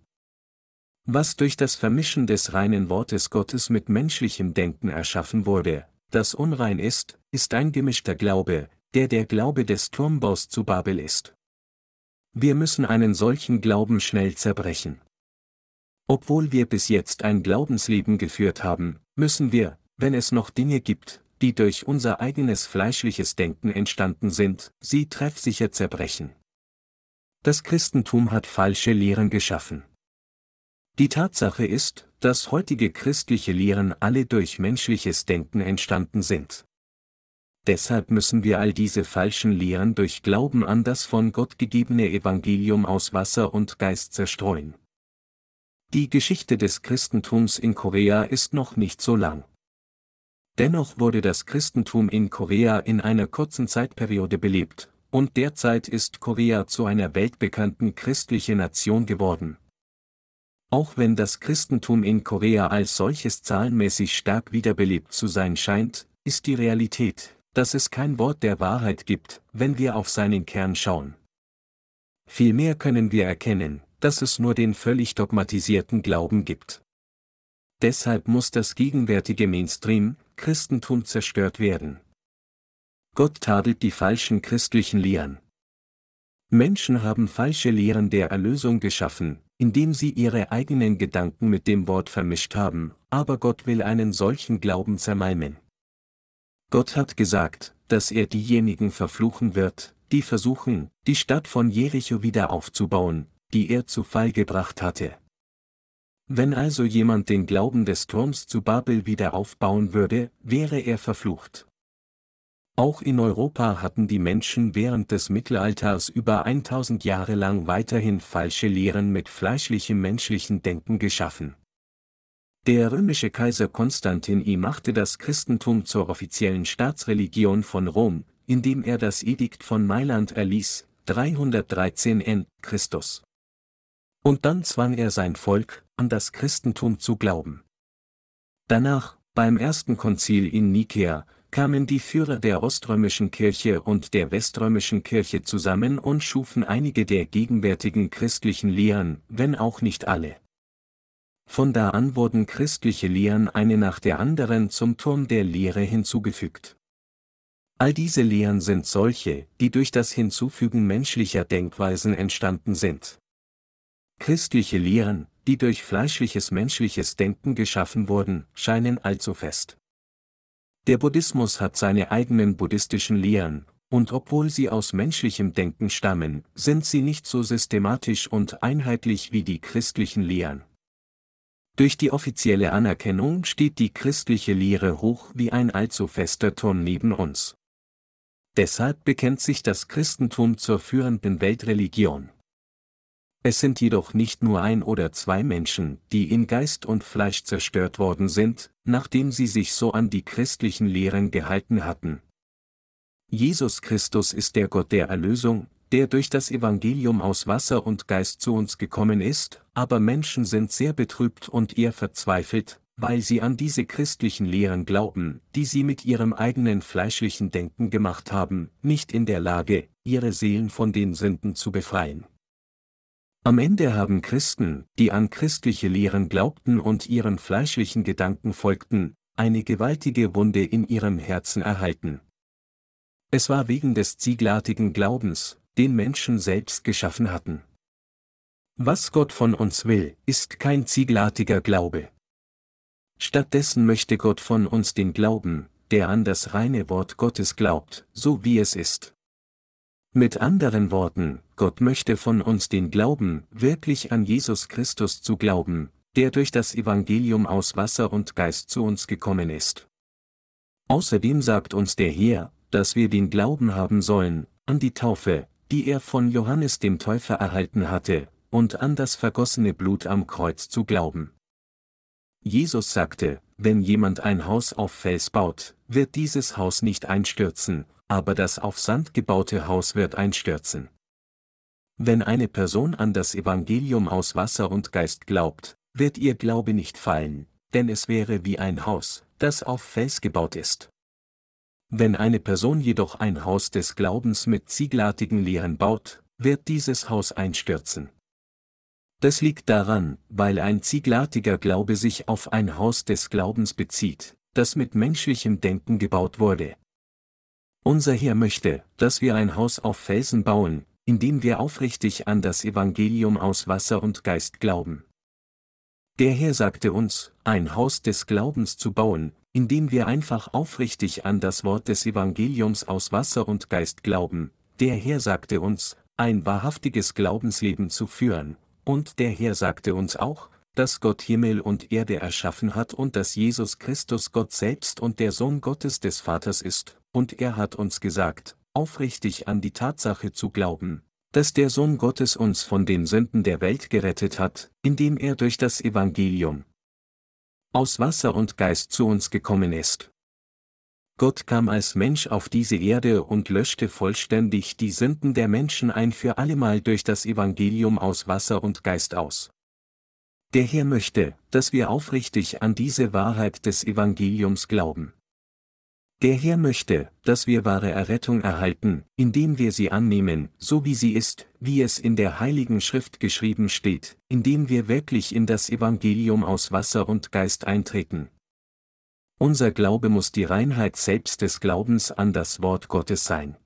Was durch das Vermischen des reinen Wortes Gottes mit menschlichem Denken erschaffen wurde, das unrein ist, ist ein gemischter Glaube, der der Glaube des Turmbaus zu Babel ist. Wir müssen einen solchen Glauben schnell zerbrechen. Obwohl wir bis jetzt ein Glaubensleben geführt haben, müssen wir, wenn es noch Dinge gibt, die durch unser eigenes fleischliches Denken entstanden sind, sie treffsicher zerbrechen. Das Christentum hat falsche Lehren geschaffen. Die Tatsache ist, dass heutige christliche Lehren alle durch menschliches Denken entstanden sind. Deshalb müssen wir all diese falschen Lehren durch Glauben an das von Gott gegebene Evangelium aus Wasser und Geist zerstreuen. Die Geschichte des Christentums in Korea ist noch nicht so lang. Dennoch wurde das Christentum in Korea in einer kurzen Zeitperiode belebt, und derzeit ist Korea zu einer weltbekannten christlichen Nation geworden, auch wenn das Christentum in Korea als solches zahlenmäßig stark wiederbelebt zu sein scheint, ist die Realität, dass es kein Wort der Wahrheit gibt, wenn wir auf seinen Kern schauen. vielmehr können wir erkennen, dass es nur den völlig dogmatisierten Glauben gibt. Deshalb muss das gegenwärtige Mainstream, Christentum zerstört werden. Gott tadelt die falschen christlichen Lehren. Menschen haben falsche Lehren der Erlösung geschaffen, indem sie ihre eigenen Gedanken mit dem Wort vermischt haben, aber Gott will einen solchen Glauben zermalmen. Gott hat gesagt, dass er diejenigen verfluchen wird, die versuchen, die Stadt von Jericho wieder aufzubauen, die er zu Fall gebracht hatte. Wenn also jemand den Glauben des Turms zu Babel wieder aufbauen würde, wäre er verflucht. Auch in Europa hatten die Menschen während des Mittelalters über 1000 Jahre lang weiterhin falsche Lehren mit fleischlichem menschlichen Denken geschaffen. Der römische Kaiser Konstantin I machte das Christentum zur offiziellen Staatsreligion von Rom, indem er das Edikt von Mailand erließ, 313 n. Christus. Und dann zwang er sein Volk, an das Christentum zu glauben. Danach, beim ersten Konzil in Nikäa, kamen die Führer der oströmischen Kirche und der weströmischen Kirche zusammen und schufen einige der gegenwärtigen christlichen Lehren, wenn auch nicht alle. Von da an wurden christliche Lehren eine nach der anderen zum Turm der Lehre hinzugefügt. All diese Lehren sind solche, die durch das Hinzufügen menschlicher Denkweisen entstanden sind. Christliche Lehren, die durch fleischliches menschliches Denken geschaffen wurden, scheinen allzu fest. Der Buddhismus hat seine eigenen buddhistischen Lehren, und obwohl sie aus menschlichem Denken stammen, sind sie nicht so systematisch und einheitlich wie die christlichen Lehren. Durch die offizielle Anerkennung steht die christliche Lehre hoch wie ein allzu fester Turm neben uns. Deshalb bekennt sich das Christentum zur führenden Weltreligion. Es sind jedoch nicht nur ein oder zwei Menschen, die in Geist und Fleisch zerstört worden sind, nachdem sie sich so an die christlichen Lehren gehalten hatten. Jesus Christus ist der Gott der Erlösung, der durch das Evangelium aus Wasser und Geist zu uns gekommen ist, aber Menschen sind sehr betrübt und eher verzweifelt, weil sie an diese christlichen Lehren glauben, die sie mit ihrem eigenen fleischlichen Denken gemacht haben, nicht in der Lage, ihre Seelen von den Sünden zu befreien. Am Ende haben Christen, die an christliche Lehren glaubten und ihren fleischlichen Gedanken folgten, eine gewaltige Wunde in ihrem Herzen erhalten. Es war wegen des zieglartigen Glaubens, den Menschen selbst geschaffen hatten. Was Gott von uns will, ist kein zieglartiger Glaube. Stattdessen möchte Gott von uns den Glauben, der an das reine Wort Gottes glaubt, so wie es ist. Mit anderen Worten, Gott möchte von uns den Glauben, wirklich an Jesus Christus zu glauben, der durch das Evangelium aus Wasser und Geist zu uns gekommen ist. Außerdem sagt uns der Herr, dass wir den Glauben haben sollen, an die Taufe, die er von Johannes dem Täufer erhalten hatte, und an das vergossene Blut am Kreuz zu glauben. Jesus sagte, wenn jemand ein Haus auf Fels baut, wird dieses Haus nicht einstürzen, aber das auf Sand gebaute Haus wird einstürzen. Wenn eine Person an das Evangelium aus Wasser und Geist glaubt, wird ihr Glaube nicht fallen, denn es wäre wie ein Haus, das auf Fels gebaut ist. Wenn eine Person jedoch ein Haus des Glaubens mit zieglartigen Lehren baut, wird dieses Haus einstürzen. Das liegt daran, weil ein zieglartiger Glaube sich auf ein Haus des Glaubens bezieht, das mit menschlichem Denken gebaut wurde. Unser Herr möchte, dass wir ein Haus auf Felsen bauen, indem wir aufrichtig an das Evangelium aus Wasser und Geist glauben. Der Herr sagte uns, ein Haus des Glaubens zu bauen, indem wir einfach aufrichtig an das Wort des Evangeliums aus Wasser und Geist glauben. Der Herr sagte uns, ein wahrhaftiges Glaubensleben zu führen, und der Herr sagte uns auch, dass Gott Himmel und Erde erschaffen hat und dass Jesus Christus Gott selbst und der Sohn Gottes des Vaters ist, und er hat uns gesagt, aufrichtig an die Tatsache zu glauben, dass der Sohn Gottes uns von den Sünden der Welt gerettet hat, indem er durch das Evangelium aus Wasser und Geist zu uns gekommen ist. Gott kam als Mensch auf diese Erde und löschte vollständig die Sünden der Menschen ein für allemal durch das Evangelium aus Wasser und Geist aus. Der Herr möchte, dass wir aufrichtig an diese Wahrheit des Evangeliums glauben. Der Herr möchte, dass wir wahre Errettung erhalten, indem wir sie annehmen, so wie sie ist, wie es in der Heiligen Schrift geschrieben steht, indem wir wirklich in das Evangelium aus Wasser und Geist eintreten. Unser Glaube muss die Reinheit selbst des Glaubens an das Wort Gottes sein.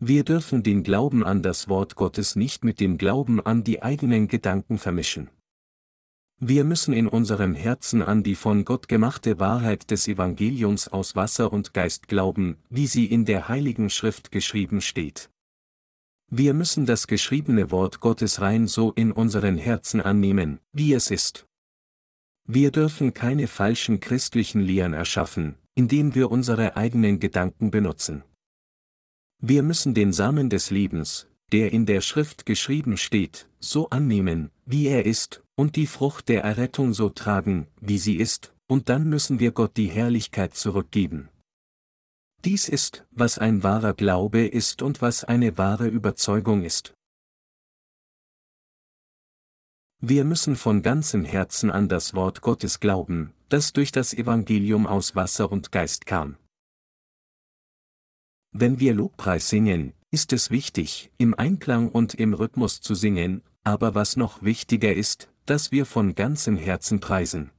Wir dürfen den Glauben an das Wort Gottes nicht mit dem Glauben an die eigenen Gedanken vermischen. Wir müssen in unserem Herzen an die von Gott gemachte Wahrheit des Evangeliums aus Wasser und Geist glauben, wie sie in der Heiligen Schrift geschrieben steht. Wir müssen das geschriebene Wort Gottes rein so in unseren Herzen annehmen, wie es ist. Wir dürfen keine falschen christlichen Lehren erschaffen, indem wir unsere eigenen Gedanken benutzen. Wir müssen den Samen des Lebens, der in der Schrift geschrieben steht, so annehmen, wie er ist, und die Frucht der Errettung so tragen, wie sie ist, und dann müssen wir Gott die Herrlichkeit zurückgeben. Dies ist, was ein wahrer Glaube ist und was eine wahre Überzeugung ist. Wir müssen von ganzem Herzen an das Wort Gottes glauben, das durch das Evangelium aus Wasser und Geist kam. Wenn wir Lobpreis singen, ist es wichtig, im Einklang und im Rhythmus zu singen, aber was noch wichtiger ist, dass wir von ganzem Herzen preisen.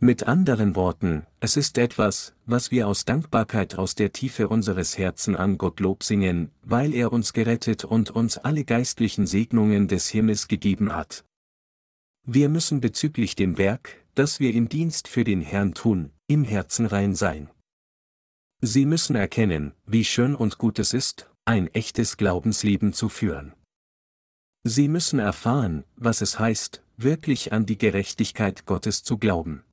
Mit anderen Worten, es ist etwas, was wir aus Dankbarkeit aus der Tiefe unseres Herzen an Gott Lob singen, weil er uns gerettet und uns alle geistlichen Segnungen des Himmels gegeben hat. Wir müssen bezüglich dem Werk, das wir im Dienst für den Herrn tun, im Herzen rein sein. Sie müssen erkennen, wie schön und gut es ist, ein echtes Glaubensleben zu führen. Sie müssen erfahren, was es heißt, wirklich an die Gerechtigkeit Gottes zu glauben.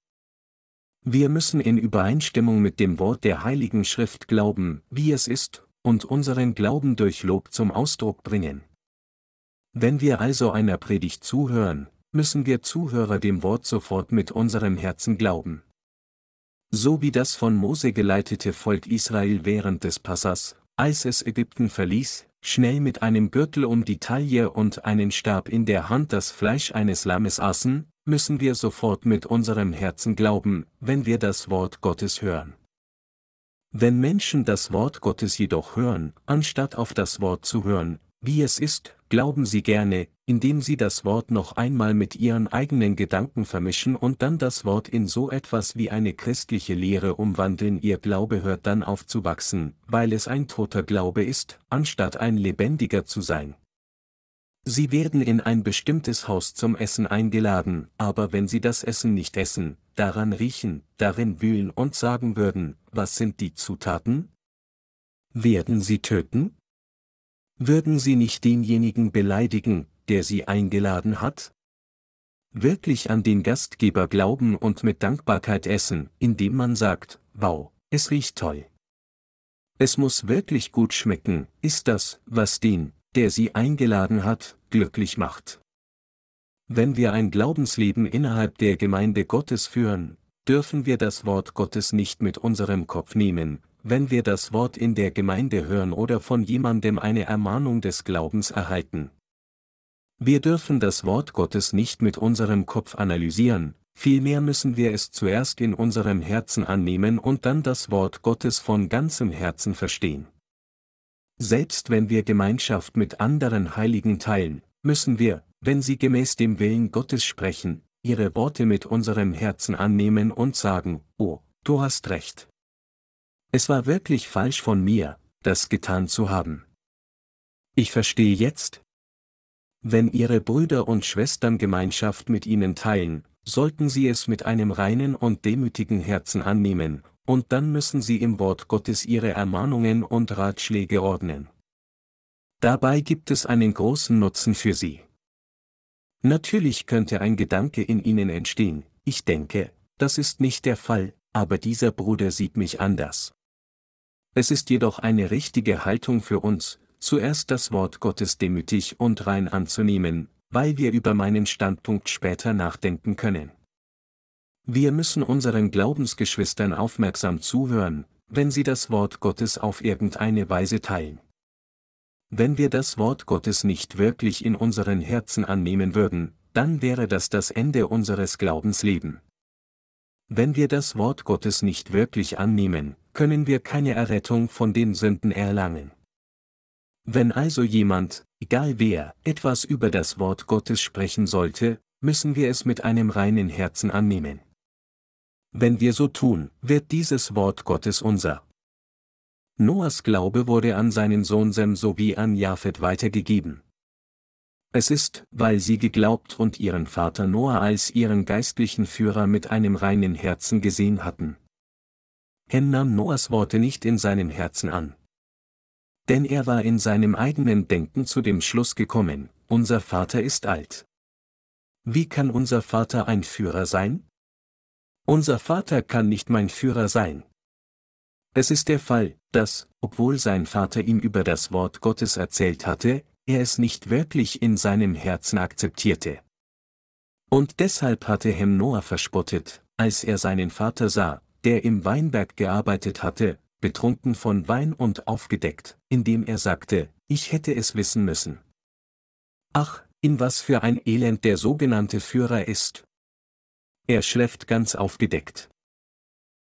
Wir müssen in Übereinstimmung mit dem Wort der Heiligen Schrift glauben, wie es ist, und unseren Glauben durch Lob zum Ausdruck bringen. Wenn wir also einer Predigt zuhören, müssen wir Zuhörer dem Wort sofort mit unserem Herzen glauben. So wie das von Mose geleitete Volk Israel während des Passas, als es Ägypten verließ, schnell mit einem Gürtel um die Taille und einen Stab in der Hand das Fleisch eines Lammes aßen, müssen wir sofort mit unserem Herzen glauben, wenn wir das Wort Gottes hören. Wenn Menschen das Wort Gottes jedoch hören, anstatt auf das Wort zu hören, wie es ist, glauben sie gerne, indem sie das Wort noch einmal mit ihren eigenen Gedanken vermischen und dann das Wort in so etwas wie eine christliche Lehre umwandeln. Ihr Glaube hört dann auf zu wachsen, weil es ein toter Glaube ist, anstatt ein lebendiger zu sein. Sie werden in ein bestimmtes Haus zum Essen eingeladen, aber wenn sie das Essen nicht essen, daran riechen, darin wühlen und sagen würden, was sind die Zutaten? Werden sie töten? Würden Sie nicht denjenigen beleidigen, der Sie eingeladen hat? Wirklich an den Gastgeber glauben und mit Dankbarkeit essen, indem man sagt, wow, es riecht toll. Es muss wirklich gut schmecken, ist das, was den, der Sie eingeladen hat, glücklich macht. Wenn wir ein Glaubensleben innerhalb der Gemeinde Gottes führen, dürfen wir das Wort Gottes nicht mit unserem Kopf nehmen, wenn wir das Wort in der Gemeinde hören oder von jemandem eine Ermahnung des Glaubens erhalten. Wir dürfen das Wort Gottes nicht mit unserem Kopf analysieren, vielmehr müssen wir es zuerst in unserem Herzen annehmen und dann das Wort Gottes von ganzem Herzen verstehen. Selbst wenn wir Gemeinschaft mit anderen Heiligen teilen, müssen wir, wenn sie gemäß dem Willen Gottes sprechen, ihre Worte mit unserem Herzen annehmen und sagen, oh, du hast recht. Es war wirklich falsch von mir, das getan zu haben. Ich verstehe jetzt. Wenn Ihre Brüder und Schwestern Gemeinschaft mit Ihnen teilen, sollten Sie es mit einem reinen und demütigen Herzen annehmen, und dann müssen Sie im Wort Gottes Ihre Ermahnungen und Ratschläge ordnen. Dabei gibt es einen großen Nutzen für Sie. Natürlich könnte ein Gedanke in Ihnen entstehen, ich denke, das ist nicht der Fall, aber dieser Bruder sieht mich anders. Es ist jedoch eine richtige Haltung für uns, zuerst das Wort Gottes demütig und rein anzunehmen, weil wir über meinen Standpunkt später nachdenken können. Wir müssen unseren Glaubensgeschwistern aufmerksam zuhören, wenn sie das Wort Gottes auf irgendeine Weise teilen. Wenn wir das Wort Gottes nicht wirklich in unseren Herzen annehmen würden, dann wäre das das Ende unseres Glaubenslebens. Wenn wir das Wort Gottes nicht wirklich annehmen, können wir keine Errettung von den Sünden erlangen. Wenn also jemand, egal wer, etwas über das Wort Gottes sprechen sollte, müssen wir es mit einem reinen Herzen annehmen. Wenn wir so tun, wird dieses Wort Gottes unser. Noahs Glaube wurde an seinen Sohn Sem sowie an Japhet weitergegeben. Es ist, weil sie geglaubt und ihren Vater Noah als ihren geistlichen Führer mit einem reinen Herzen gesehen hatten. Hem nahm Noahs Worte nicht in seinem Herzen an. Denn er war in seinem eigenen Denken zu dem Schluss gekommen, unser Vater ist alt. Wie kann unser Vater ein Führer sein? Unser Vater kann nicht mein Führer sein. Es ist der Fall, dass, obwohl sein Vater ihm über das Wort Gottes erzählt hatte, er es nicht wirklich in seinem Herzen akzeptierte. Und deshalb hatte Hem Noah verspottet, als er seinen Vater sah, der im Weinberg gearbeitet hatte, betrunken von Wein und aufgedeckt, indem er sagte, ich hätte es wissen müssen. Ach, in was für ein Elend der sogenannte Führer ist. Er schläft ganz aufgedeckt.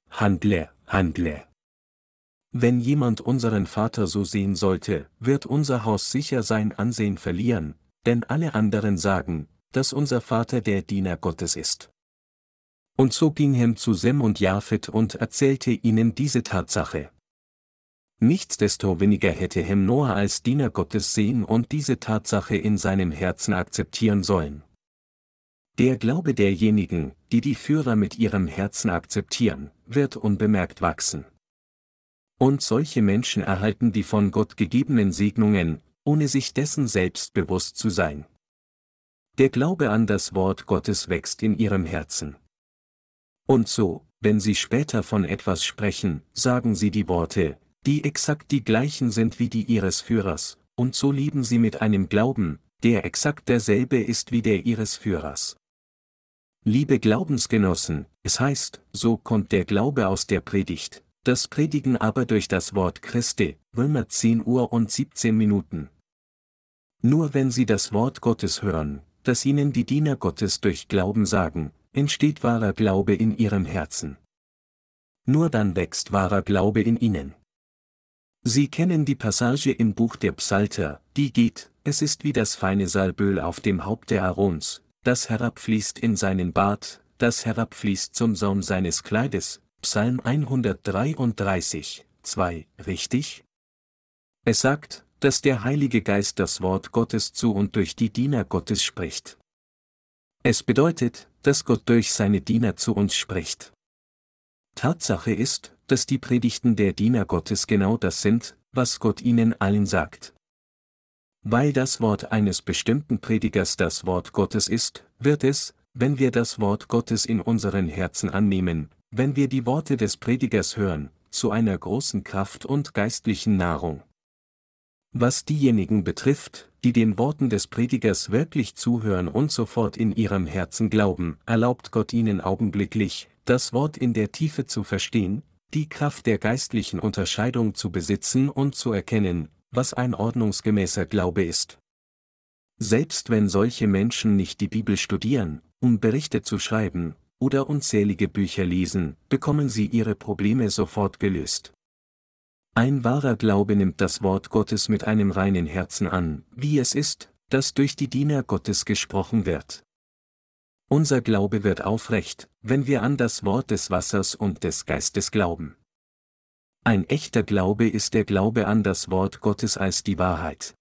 Handle, handle. Wenn jemand unseren Vater so sehen sollte, wird unser Haus sicher sein Ansehen verlieren, denn alle anderen sagen, dass unser Vater der Diener Gottes ist. Und so ging Hem zu Sem und Japhet und erzählte ihnen diese Tatsache. Nichtsdestoweniger hätte Hem Noah als Diener Gottes sehen und diese Tatsache in seinem Herzen akzeptieren sollen. Der Glaube derjenigen, die die Führer mit ihrem Herzen akzeptieren, wird unbemerkt wachsen. Und solche Menschen erhalten die von Gott gegebenen Segnungen, ohne sich dessen selbst bewusst zu sein. Der Glaube an das Wort Gottes wächst in ihrem Herzen. Und so, wenn sie später von etwas sprechen, sagen sie die Worte, die exakt die gleichen sind wie die ihres Führers, und so lieben sie mit einem Glauben, der exakt derselbe ist wie der ihres Führers. Liebe Glaubensgenossen, es heißt, so kommt der Glaube aus der Predigt, das Predigen aber durch das Wort Christi, Römer 10 Uhr und 17 Minuten. Nur wenn sie das Wort Gottes hören, das ihnen die Diener Gottes durch Glauben sagen, entsteht wahrer Glaube in ihrem Herzen. Nur dann wächst wahrer Glaube in ihnen. Sie kennen die Passage im Buch der Psalter, die geht, es ist wie das feine Salböl auf dem Haupte Aarons, das herabfließt in seinen Bart, das herabfließt zum Saum seines Kleides, Psalm 133, 2, richtig? Es sagt, dass der Heilige Geist das Wort Gottes zu und durch die Diener Gottes spricht. Es bedeutet, dass Gott durch seine Diener zu uns spricht. Tatsache ist, dass die Predigten der Diener Gottes genau das sind, was Gott ihnen allen sagt. Weil das Wort eines bestimmten Predigers das Wort Gottes ist, wird es, wenn wir das Wort Gottes in unseren Herzen annehmen, wenn wir die Worte des Predigers hören, zu einer großen Kraft und geistlichen Nahrung. Was diejenigen betrifft, die den Worten des Predigers wirklich zuhören und sofort in ihrem Herzen glauben, erlaubt Gott ihnen augenblicklich, das Wort in der Tiefe zu verstehen, die Kraft der geistlichen Unterscheidung zu besitzen und zu erkennen, was ein ordnungsgemäßer Glaube ist. Selbst wenn solche Menschen nicht die Bibel studieren, um Berichte zu schreiben, oder unzählige Bücher lesen, bekommen sie ihre Probleme sofort gelöst. Ein wahrer Glaube nimmt das Wort Gottes mit einem reinen Herzen an, wie es ist, das durch die Diener Gottes gesprochen wird. Unser Glaube wird aufrecht, wenn wir an das Wort des Wassers und des Geistes glauben. Ein echter Glaube ist der Glaube an das Wort Gottes als die Wahrheit.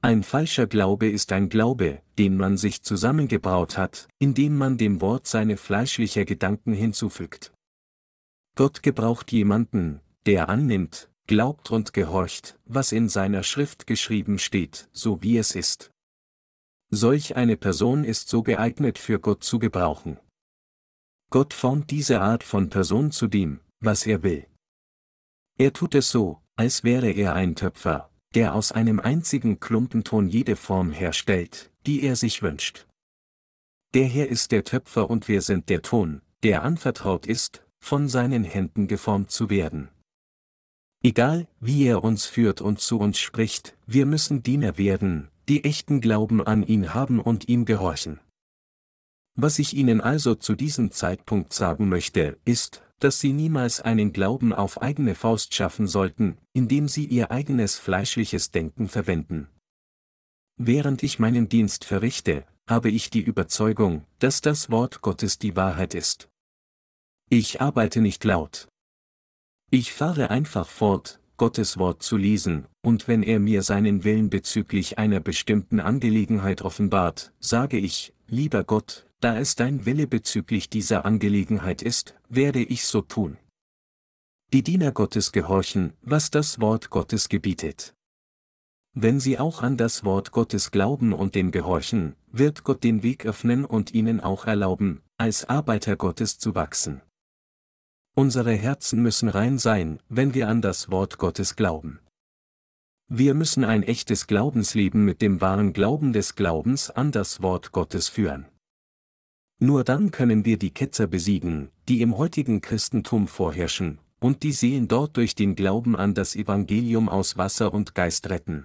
Ein falscher Glaube ist ein Glaube, den man sich zusammengebraut hat, indem man dem Wort seine fleischliche Gedanken hinzufügt. Gott gebraucht jemanden, der annimmt, glaubt und gehorcht, was in seiner Schrift geschrieben steht, so wie es ist. Solch eine Person ist so geeignet für Gott zu gebrauchen. Gott formt diese Art von Person zu dem, was er will. Er tut es so, als wäre er ein Töpfer, der aus einem einzigen Klumpenton jede Form herstellt, die er sich wünscht. Der Herr ist der Töpfer und wir sind der Ton, der anvertraut ist, von seinen Händen geformt zu werden. Egal, wie er uns führt und zu uns spricht, wir müssen Diener werden, die echten Glauben an ihn haben und ihm gehorchen. Was ich Ihnen also zu diesem Zeitpunkt sagen möchte, ist, dass Sie niemals einen Glauben auf eigene Faust schaffen sollten, indem Sie Ihr eigenes fleischliches Denken verwenden. Während ich meinen Dienst verrichte, habe ich die Überzeugung, dass das Wort Gottes die Wahrheit ist. Ich arbeite nicht laut. Ich fahre einfach fort, Gottes Wort zu lesen, und wenn er mir seinen Willen bezüglich einer bestimmten Angelegenheit offenbart, sage ich, lieber Gott, da es dein Wille bezüglich dieser Angelegenheit ist, werde ich so tun. Die Diener Gottes gehorchen, was das Wort Gottes gebietet. Wenn sie auch an das Wort Gottes glauben und dem gehorchen, wird Gott den Weg öffnen und ihnen auch erlauben, als Arbeiter Gottes zu wachsen. Unsere Herzen müssen rein sein, wenn wir an das Wort Gottes glauben. Wir müssen ein echtes Glaubensleben mit dem wahren Glauben des Glaubens an das Wort Gottes führen. Nur dann können wir die Ketzer besiegen, die im heutigen Christentum vorherrschen, und die Seelen dort durch den Glauben an das Evangelium aus Wasser und Geist retten.